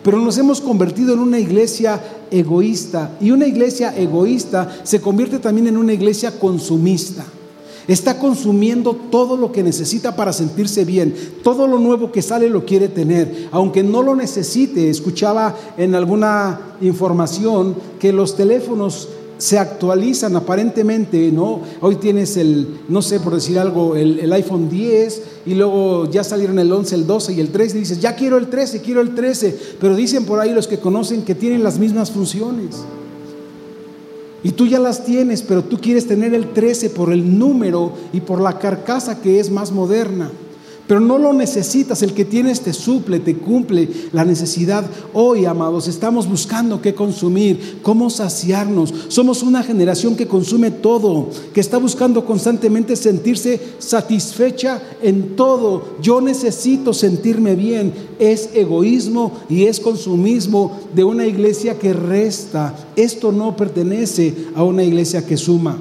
Pero nos hemos convertido en una iglesia egoísta y una iglesia egoísta se convierte también en una iglesia consumista. Está consumiendo todo lo que necesita para sentirse bien. Todo lo nuevo que sale lo quiere tener. Aunque no lo necesite, escuchaba en alguna información que los teléfonos se actualizan aparentemente, ¿no? Hoy tienes el, no sé por decir algo, el, iPhone 10 y luego ya salieron el 11, el 12 y el 13 y dices, ya quiero el 13, quiero el 13, pero dicen por ahí los que conocen que tienen las mismas funciones. Y tú ya las tienes, pero tú quieres tener el 13 por el número y por la carcasa que es más moderna. Pero no lo necesitas, el que tienes te suple, te cumple la necesidad. Hoy, amados, estamos buscando qué consumir, cómo saciarnos. Somos una generación que consume todo, que está buscando constantemente sentirse satisfecha en todo. Yo necesito sentirme bien. Es egoísmo y es consumismo de una iglesia que resta. Esto no pertenece a una iglesia que suma.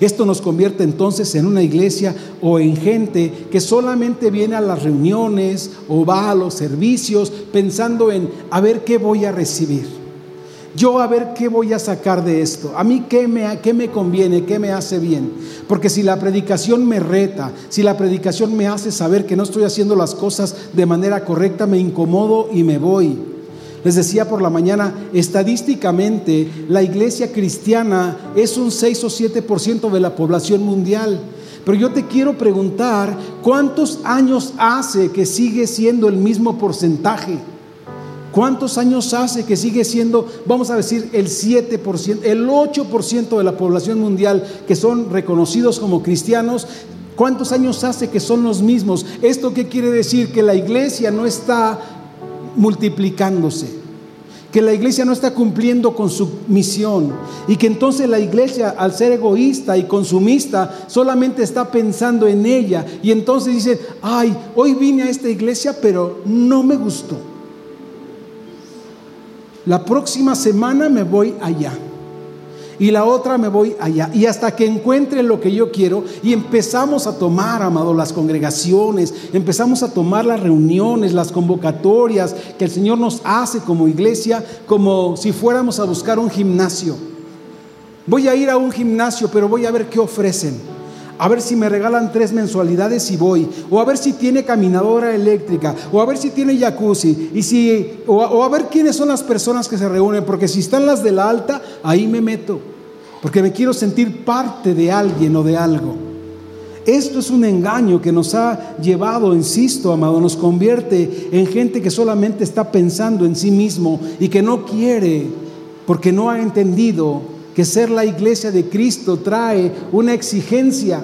Esto nos convierte entonces en una iglesia o en gente que solamente viene a las reuniones o va a los servicios pensando en a ver qué voy a recibir. Yo a ver qué voy a sacar de esto. A mí qué me, qué me conviene, qué me hace bien. Porque si la predicación me reta, si la predicación me hace saber que no estoy haciendo las cosas de manera correcta, me incomodo y me voy. Les decía por la mañana, estadísticamente la iglesia cristiana es un 6 o 7% de la población mundial. Pero yo te quiero preguntar, ¿cuántos años hace que sigue siendo el mismo porcentaje? ¿Cuántos años hace que sigue siendo, vamos a decir, el 7%, el 8% de la población mundial que son reconocidos como cristianos? ¿Cuántos años hace que son los mismos? ¿Esto qué quiere decir? Que la iglesia no está multiplicándose, que la iglesia no está cumpliendo con su misión y que entonces la iglesia al ser egoísta y consumista solamente está pensando en ella y entonces dice, ay, hoy vine a esta iglesia pero no me gustó. La próxima semana me voy allá y la otra me voy allá. Y hasta que encuentre lo que yo quiero y empezamos a tomar, amado, las congregaciones, empezamos a tomar las reuniones, las convocatorias que el Señor nos hace como iglesia, como si fuéramos a buscar un gimnasio. Voy a ir a un gimnasio, pero voy a ver qué ofrecen a ver si me regalan tres mensualidades y voy, o a ver si tiene caminadora eléctrica, o a ver si tiene jacuzzi, y si, o, a ver quiénes son las personas que se reúnen, porque si están las de la alta, ahí me meto, porque me quiero sentir parte de alguien o de algo. Esto es un engaño que nos ha llevado, insisto, amado, nos convierte en gente que solamente está pensando en sí mismo y que no quiere, porque no ha entendido que ser la iglesia de Cristo trae una exigencia.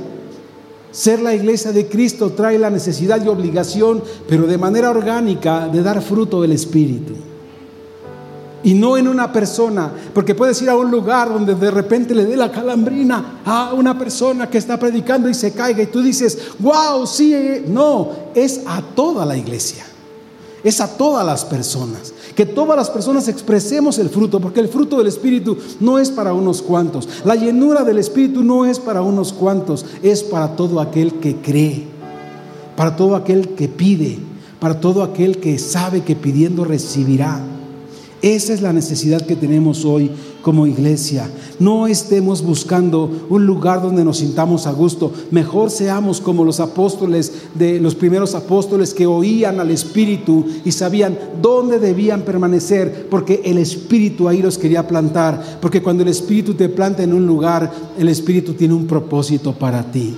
Ser la iglesia de Cristo trae la necesidad y obligación, pero de manera orgánica, de dar fruto del Espíritu. Y no en una persona, porque puedes ir a un lugar donde de repente le dé la calambrina a una persona que está predicando y se caiga y tú dices, wow, sí, no, es a toda la iglesia, es a todas las personas que todas las personas expresemos el fruto, porque el fruto del Espíritu no es para unos cuantos. La llenura del Espíritu no es para unos cuantos, es para todo aquel que cree, para todo aquel que pide, para todo aquel que sabe que pidiendo recibirá. Esa es la necesidad que tenemos hoy como iglesia. No estemos buscando un lugar donde nos sintamos a gusto. Mejor seamos como los apóstoles de los primeros apóstoles que oían al Espíritu y sabían dónde debían permanecer, porque el Espíritu ahí los quería plantar. Porque cuando el Espíritu te planta en un lugar, el Espíritu tiene un propósito para ti.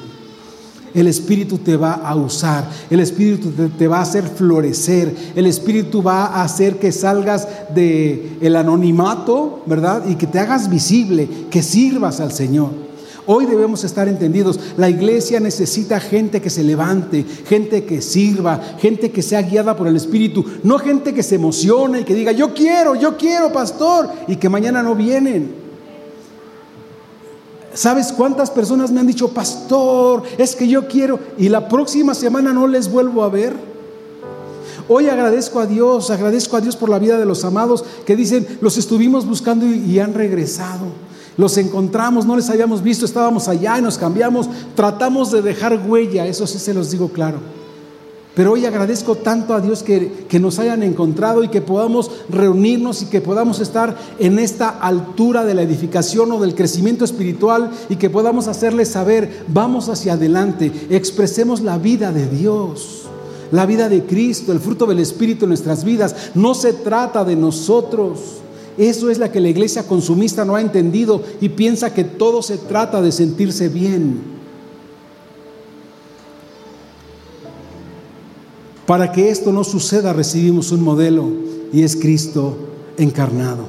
El Espíritu te va a usar, el Espíritu te, va a hacer florecer, el Espíritu va a hacer que salgas de el anonimato, ¿verdad? Y que te hagas visible, que sirvas al Señor. Hoy debemos estar entendidos. La iglesia necesita gente que se levante, gente que sirva, gente que sea guiada por el Espíritu, no gente que se emocione y que diga, yo quiero, yo quiero, pastor, y que mañana no vienen. ¿Sabes cuántas personas me han dicho, pastor, es que yo quiero, y la próxima semana no les vuelvo a ver? Hoy agradezco a Dios, agradezco a Dios por la vida de los amados que dicen, los estuvimos buscando y, han regresado. Los encontramos, no les habíamos visto, estábamos allá y nos cambiamos. Tratamos de dejar huella, eso sí se los digo claro. Pero hoy agradezco tanto a Dios que, que, nos hayan encontrado y que podamos reunirnos y que podamos estar en esta altura de la edificación o del crecimiento espiritual y que podamos hacerles saber, vamos hacia adelante, expresemos la vida de Dios, la vida de Cristo, el fruto del Espíritu en nuestras vidas. No se trata de nosotros. Eso es la que la iglesia consumista no ha entendido y piensa que todo se trata de sentirse bien. Para que esto no suceda recibimos un modelo y es Cristo encarnado.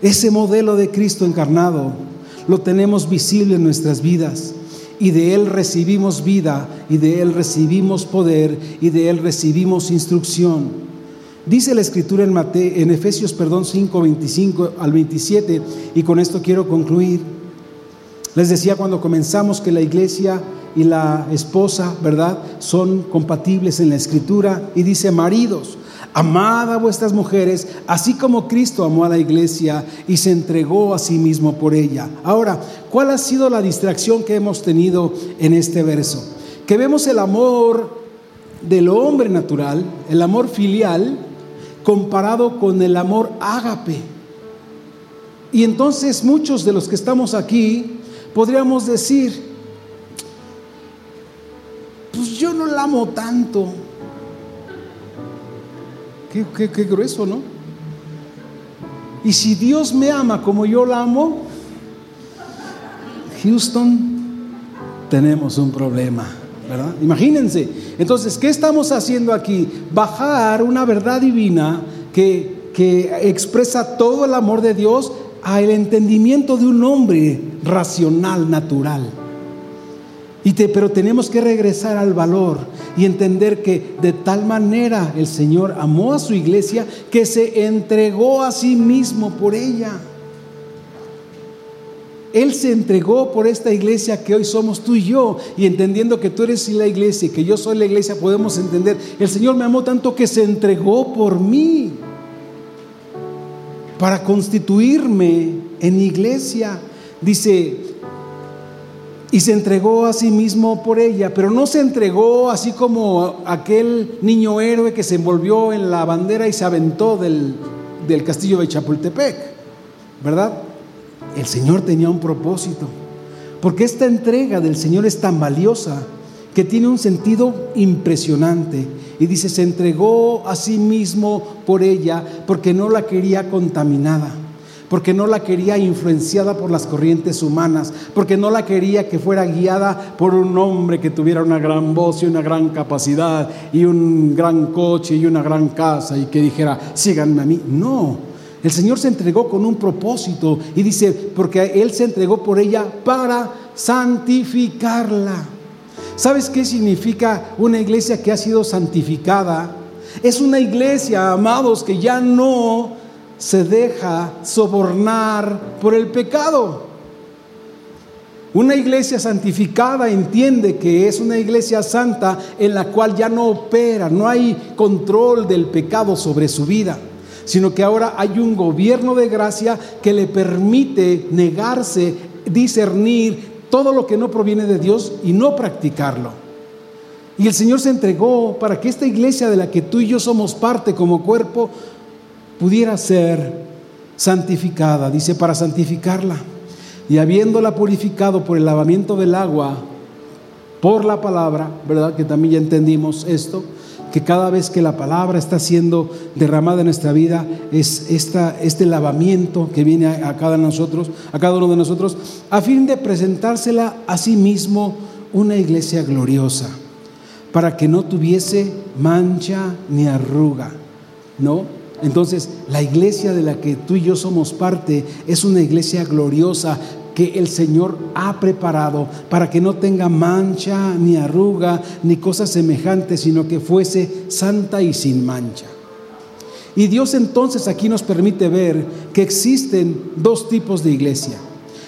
Ese modelo de Cristo encarnado lo tenemos visible en nuestras vidas y de Él recibimos vida y de Él recibimos poder y de Él recibimos instrucción. Dice la escritura en, en Efesios perdón, 5, 25 al 27, y con esto quiero concluir. Les decía cuando comenzamos que la iglesia y la esposa, ¿verdad?, son compatibles en la escritura, y dice, maridos, amad a vuestras mujeres, así como Cristo amó a la iglesia y se entregó a sí mismo por ella. Ahora, ¿cuál ha sido la distracción que hemos tenido en este verso? Que vemos el amor del hombre natural, el amor filial, comparado con el amor ágape. Y entonces muchos de los que estamos aquí podríamos decir, amo tanto. Qué, grueso, ¿no? Y si Dios me ama como yo la amo, Houston, tenemos un problema. ¿verdad? Imagínense. Entonces, ¿qué estamos haciendo aquí? Bajar una verdad divina que, que expresa todo el amor de Dios al entendimiento de un hombre racional, natural. Y te, pero tenemos que regresar al valor y entender que de tal manera el Señor amó a su iglesia que se entregó a sí mismo por ella. Él se entregó por esta iglesia que hoy somos tú y yo. Y entendiendo que tú eres la iglesia y que yo soy la iglesia, podemos entender, el Señor me amó tanto que se entregó por mí para constituirme en iglesia. Dice, y se entregó a sí mismo por ella, pero no se entregó así como aquel niño héroe que se envolvió en la bandera y se aventó del, del castillo de Chapultepec, ¿verdad? el Señor tenía un propósito. Porque esta entrega del Señor es tan valiosa que tiene un sentido impresionante. Y dice, se entregó a sí mismo por ella porque no la quería contaminada, porque no la quería influenciada por las corrientes humanas, porque no la quería que fuera guiada por un hombre que tuviera una gran voz y una gran capacidad y un gran coche y una gran casa y que dijera, síganme a mí. No, el Señor se entregó con un propósito y dice, porque Él se entregó por ella para santificarla. ¿Sabes qué significa una iglesia que ha sido santificada? Es una iglesia, amados, que ya no se deja sobornar por el pecado. Una iglesia santificada entiende que es una iglesia santa en la cual ya no opera, no hay control del pecado sobre su vida sino que ahora hay un gobierno de gracia que le permite negarse, discernir todo lo que no proviene de Dios y no practicarlo. Y el Señor se entregó para que esta iglesia de la que tú y yo somos parte como cuerpo pudiera ser santificada, dice, para santificarla. Y habiéndola purificado por el lavamiento del agua, por la palabra, ¿verdad? Que también ya entendimos esto que cada vez que la palabra está siendo derramada en nuestra vida es esta, este lavamiento que viene a, cada nosotros, a cada uno de nosotros, a fin de presentársela a sí mismo una iglesia gloriosa, para que no tuviese mancha ni arruga, ¿no? Entonces, la iglesia de la que tú y yo somos parte es una iglesia gloriosa que el Señor ha preparado para que no tenga mancha, ni arruga, ni cosas semejantes, sino que fuese santa y sin mancha. Y Dios entonces aquí nos permite ver que existen dos tipos de iglesia.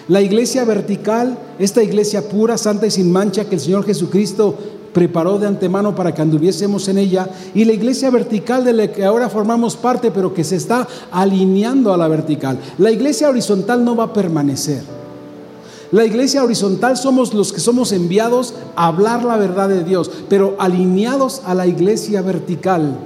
La iglesia vertical, esta iglesia pura, santa y sin mancha que el Señor Jesucristo preparó de antemano para que anduviésemos en ella, y la iglesia vertical de la que ahora formamos parte, pero que se está alineando a la vertical. La iglesia horizontal no va a permanecer. La iglesia horizontal somos los que somos enviados a hablar la verdad de Dios, pero alineados a la iglesia vertical,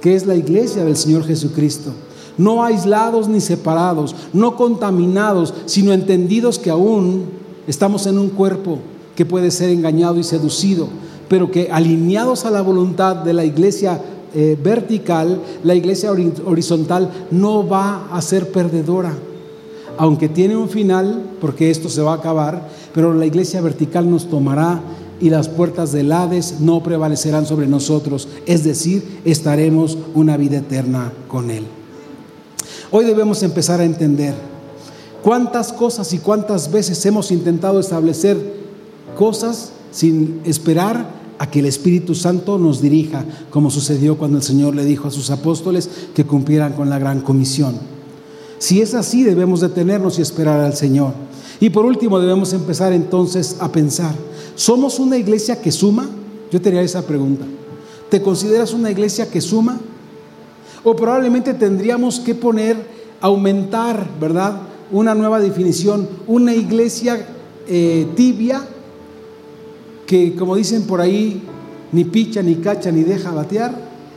que es la iglesia del Señor Jesucristo. No aislados ni separados, no contaminados, sino entendidos que aún estamos en un cuerpo que puede ser engañado y seducido, pero que alineados a la voluntad de la iglesia eh, vertical, la iglesia horizontal no va a ser perdedora. Aunque tiene un final, porque esto se va a acabar, pero la iglesia vertical nos tomará y las puertas del Hades no prevalecerán sobre nosotros, es decir, estaremos una vida eterna con Él. Hoy debemos empezar a entender cuántas cosas y cuántas veces hemos intentado establecer cosas sin esperar a que el Espíritu Santo nos dirija, como sucedió cuando el Señor le dijo a sus apóstoles que cumplieran con la gran comisión. Si es así, debemos detenernos y esperar al Señor. Y por último, debemos empezar entonces a pensar, ¿somos una iglesia que suma? Yo tenía esa pregunta. ¿Te consideras una iglesia que suma? O probablemente tendríamos que poner, aumentar, ¿verdad? Una nueva definición, una iglesia eh, tibia que como dicen por ahí, ni picha, ni cacha, ni deja batear,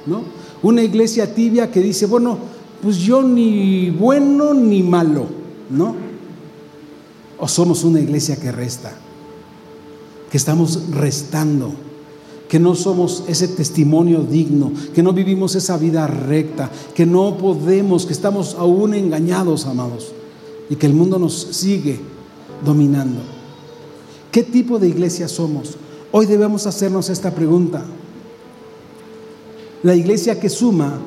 ¿no? Una iglesia tibia que dice, bueno, pues yo ni bueno ni malo, ¿no? O somos una iglesia que resta, que estamos restando, que no somos ese testimonio digno, que no vivimos esa vida recta, que no podemos, que estamos aún engañados, amados, y que el mundo nos sigue dominando. ¿Qué tipo de iglesia somos? Hoy debemos hacernos esta pregunta. La iglesia que suma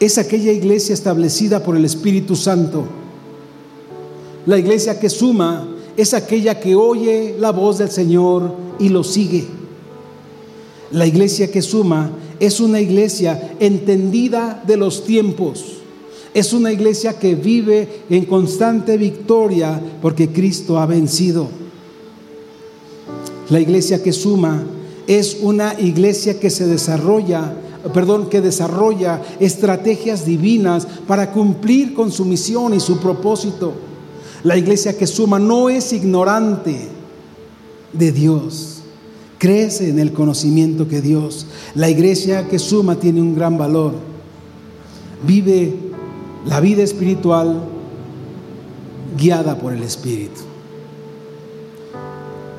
es aquella iglesia establecida por el Espíritu Santo. La iglesia que suma es aquella que oye la voz del Señor y lo sigue. La iglesia que suma es una iglesia entendida de los tiempos. Es una iglesia que vive en constante victoria porque Cristo ha vencido. La iglesia que suma es una iglesia que se desarrolla, perdón, que desarrolla estrategias divinas para cumplir con su misión y su propósito. La iglesia que suma no es ignorante de Dios. Crece en el conocimiento que Dios. La iglesia que suma tiene un gran valor. Vive la vida espiritual guiada por el Espíritu.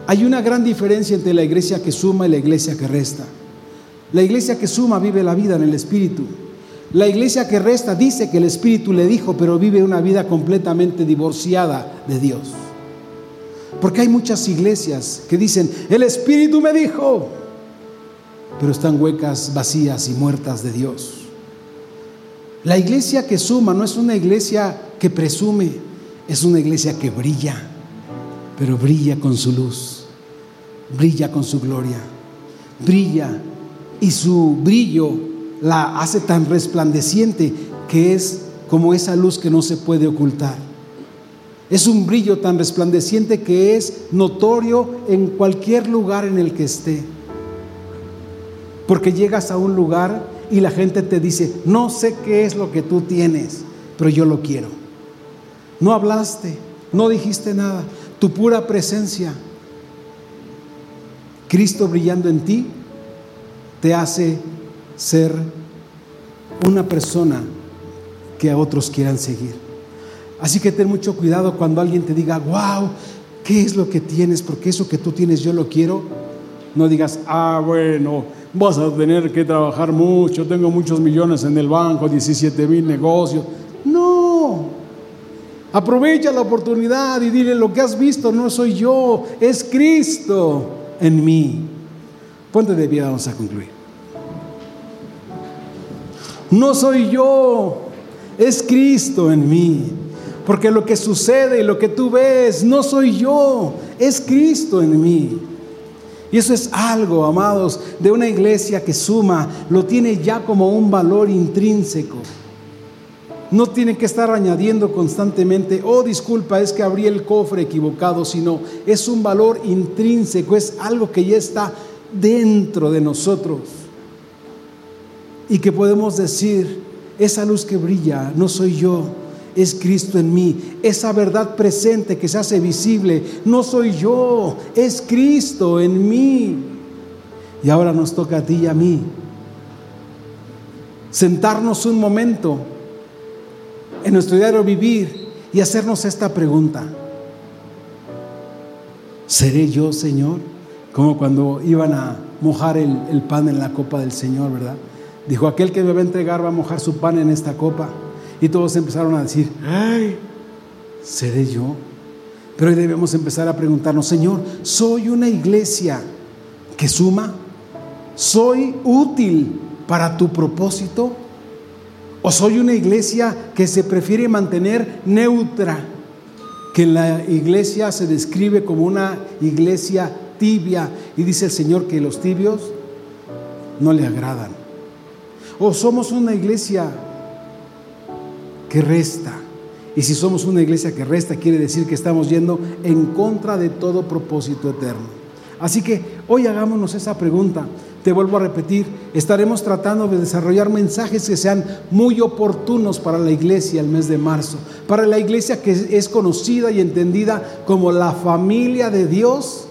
Hay una gran diferencia entre la iglesia que suma y la iglesia que resta. La iglesia que suma vive la vida en el Espíritu. La iglesia que resta dice que el Espíritu le dijo, pero vive una vida completamente divorciada de Dios. Porque hay muchas iglesias que dicen, el Espíritu me dijo, pero están huecas, vacías y muertas de Dios. La iglesia que suma no es una iglesia que presume, es una iglesia que brilla, pero brilla con su luz, brilla con su gloria, brilla y su brillo la hace tan resplandeciente que es como esa luz que no se puede ocultar. Es un brillo tan resplandeciente que es notorio en cualquier lugar en el que esté. Porque llegas a un lugar y la gente te dice, no sé qué es lo que tú tienes, pero yo lo quiero. No hablaste, no dijiste nada, tu pura presencia, Cristo brillando en ti, te hace ser una persona que a otros quieran seguir. Así que ten mucho cuidado cuando alguien te diga, wow, ¿qué es lo que tienes? Porque eso que tú tienes yo lo quiero. No digas, ah, bueno, vas a tener que trabajar mucho, tengo muchos millones en el banco, 17 mil negocios. Aprovecha la oportunidad y dile, lo que has visto no soy yo, es Cristo en mí. Ponte de pie, vamos a concluir. No soy yo, es Cristo en mí. Porque lo que sucede y lo que tú ves no soy yo, es Cristo en mí. Y eso es algo, amados, de una iglesia que suma, lo tiene ya como un valor intrínseco. No tiene que estar añadiendo constantemente, oh disculpa, es que abrí el cofre equivocado, sino es un valor intrínseco, es algo que ya está dentro de nosotros. Y que podemos decir, esa luz que brilla no soy yo, es Cristo en mí. Esa verdad presente que se hace visible, no soy yo, es Cristo en mí. Y ahora nos toca a ti y a mí sentarnos un momento en nuestro diario vivir y hacernos esta pregunta. ¿Seré yo, Señor? Como cuando iban a mojar el, pan en la copa del Señor, ¿verdad? Dijo, aquel que me va a entregar va a mojar su pan en esta copa. Y todos empezaron a decir, ay, ¿seré yo? Pero hoy debemos empezar a preguntarnos, Señor, ¿soy una iglesia que suma? ¿Soy útil para tu propósito? ¿O soy una iglesia que se prefiere mantener neutra? Que la iglesia se describe como una iglesia tibia y dice el Señor que los tibios no le agradan. ¿O somos una iglesia que resta. Y si somos una iglesia que resta, quiere decir que estamos yendo en contra de todo propósito eterno. Así que hoy hagámonos esa pregunta. Te vuelvo a repetir, estaremos tratando de desarrollar mensajes que sean muy oportunos para la iglesia el mes de marzo, para la iglesia que es conocida y entendida como la familia de Dios,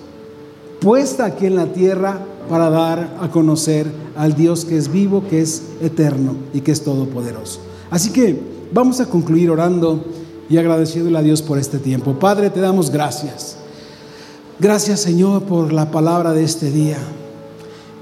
puesta aquí en la tierra para dar a conocer al Dios que es vivo, que es eterno y que es todopoderoso. Así que Vamos a concluir orando y agradeciéndole a Dios por este tiempo. Padre, te damos gracias. Gracias Señor por la palabra de este día.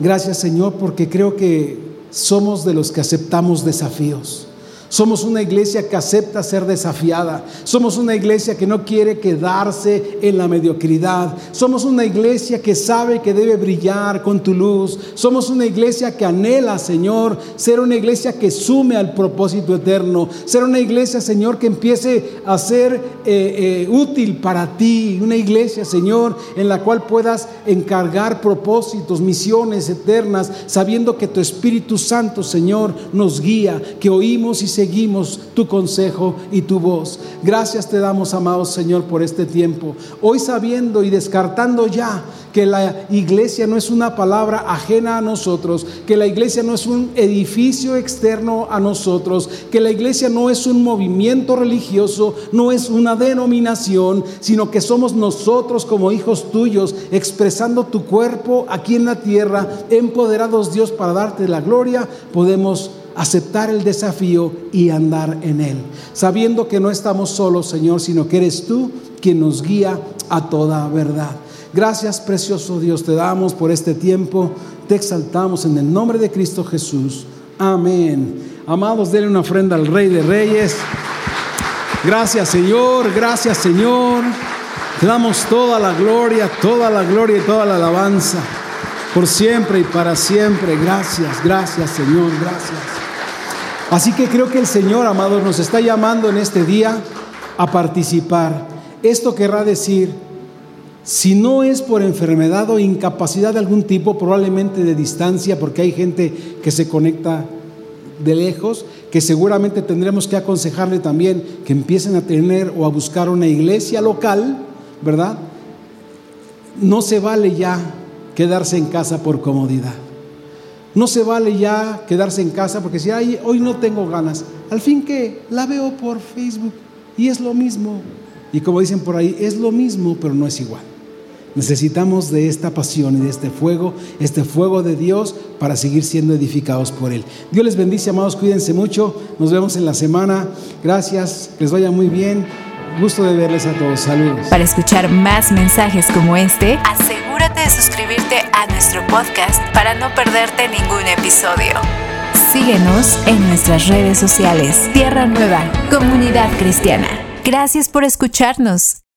Gracias Señor porque creo que somos de los que aceptamos desafíos. Somos una iglesia que acepta ser desafiada. Somos una iglesia que no quiere quedarse en la mediocridad. Somos una iglesia que sabe que debe brillar con tu luz. Somos una iglesia que anhela, Señor, ser una iglesia que sume al propósito eterno. Ser una iglesia, Señor, que empiece a ser eh, eh, útil para ti. Una iglesia, Señor, en la cual puedas encargar propósitos, misiones eternas, sabiendo que tu Espíritu Santo, Señor, nos guía, que oímos y se seguimos tu consejo y tu voz. Gracias te damos, amado Señor, por este tiempo. Hoy sabiendo y descartando ya que la iglesia no es una palabra ajena a nosotros, que la iglesia no es un edificio externo a nosotros, que la iglesia no es un movimiento religioso, no es una denominación, sino que somos nosotros como hijos tuyos expresando tu cuerpo aquí en la tierra, empoderados Dios para darte la gloria, podemos aceptar el desafío y andar en él, sabiendo que no estamos solos, Señor, sino que eres tú quien nos guía a toda verdad. Gracias, precioso Dios, te damos por este tiempo, te exaltamos en el nombre de Cristo Jesús. Amén. Amados, denle una ofrenda al Rey de Reyes. Gracias, Señor, gracias, Señor. Te damos toda la gloria, toda la gloria y toda la alabanza por siempre y para siempre. Gracias, gracias Señor, gracias. Así que creo que el Señor, amados, nos está llamando en este día a participar. Esto querrá decir, si no es por enfermedad o incapacidad de algún tipo, probablemente de distancia, porque hay gente que se conecta de lejos, que seguramente tendremos que aconsejarle también que empiecen a tener o a buscar una iglesia local, ¿verdad? No se vale ya quedarse en casa por comodidad. No se vale ya quedarse en casa porque si Ay, hoy no tengo ganas, al fin que la veo por Facebook y es lo mismo. Y como dicen por ahí, es lo mismo, pero no es igual. Necesitamos de esta pasión y de este fuego, este fuego de Dios para seguir siendo edificados por Él. Dios les bendice, amados, cuídense mucho. Nos vemos en la semana. Gracias, les vaya muy bien. Gusto de verles a todos. Saludos. Para escuchar más mensajes como este, asegúrate de suscribirte a nuestro podcast para no perderte ningún episodio. Síguenos en nuestras redes sociales. Tierra Nueva, Comunidad Cristiana. Gracias por escucharnos.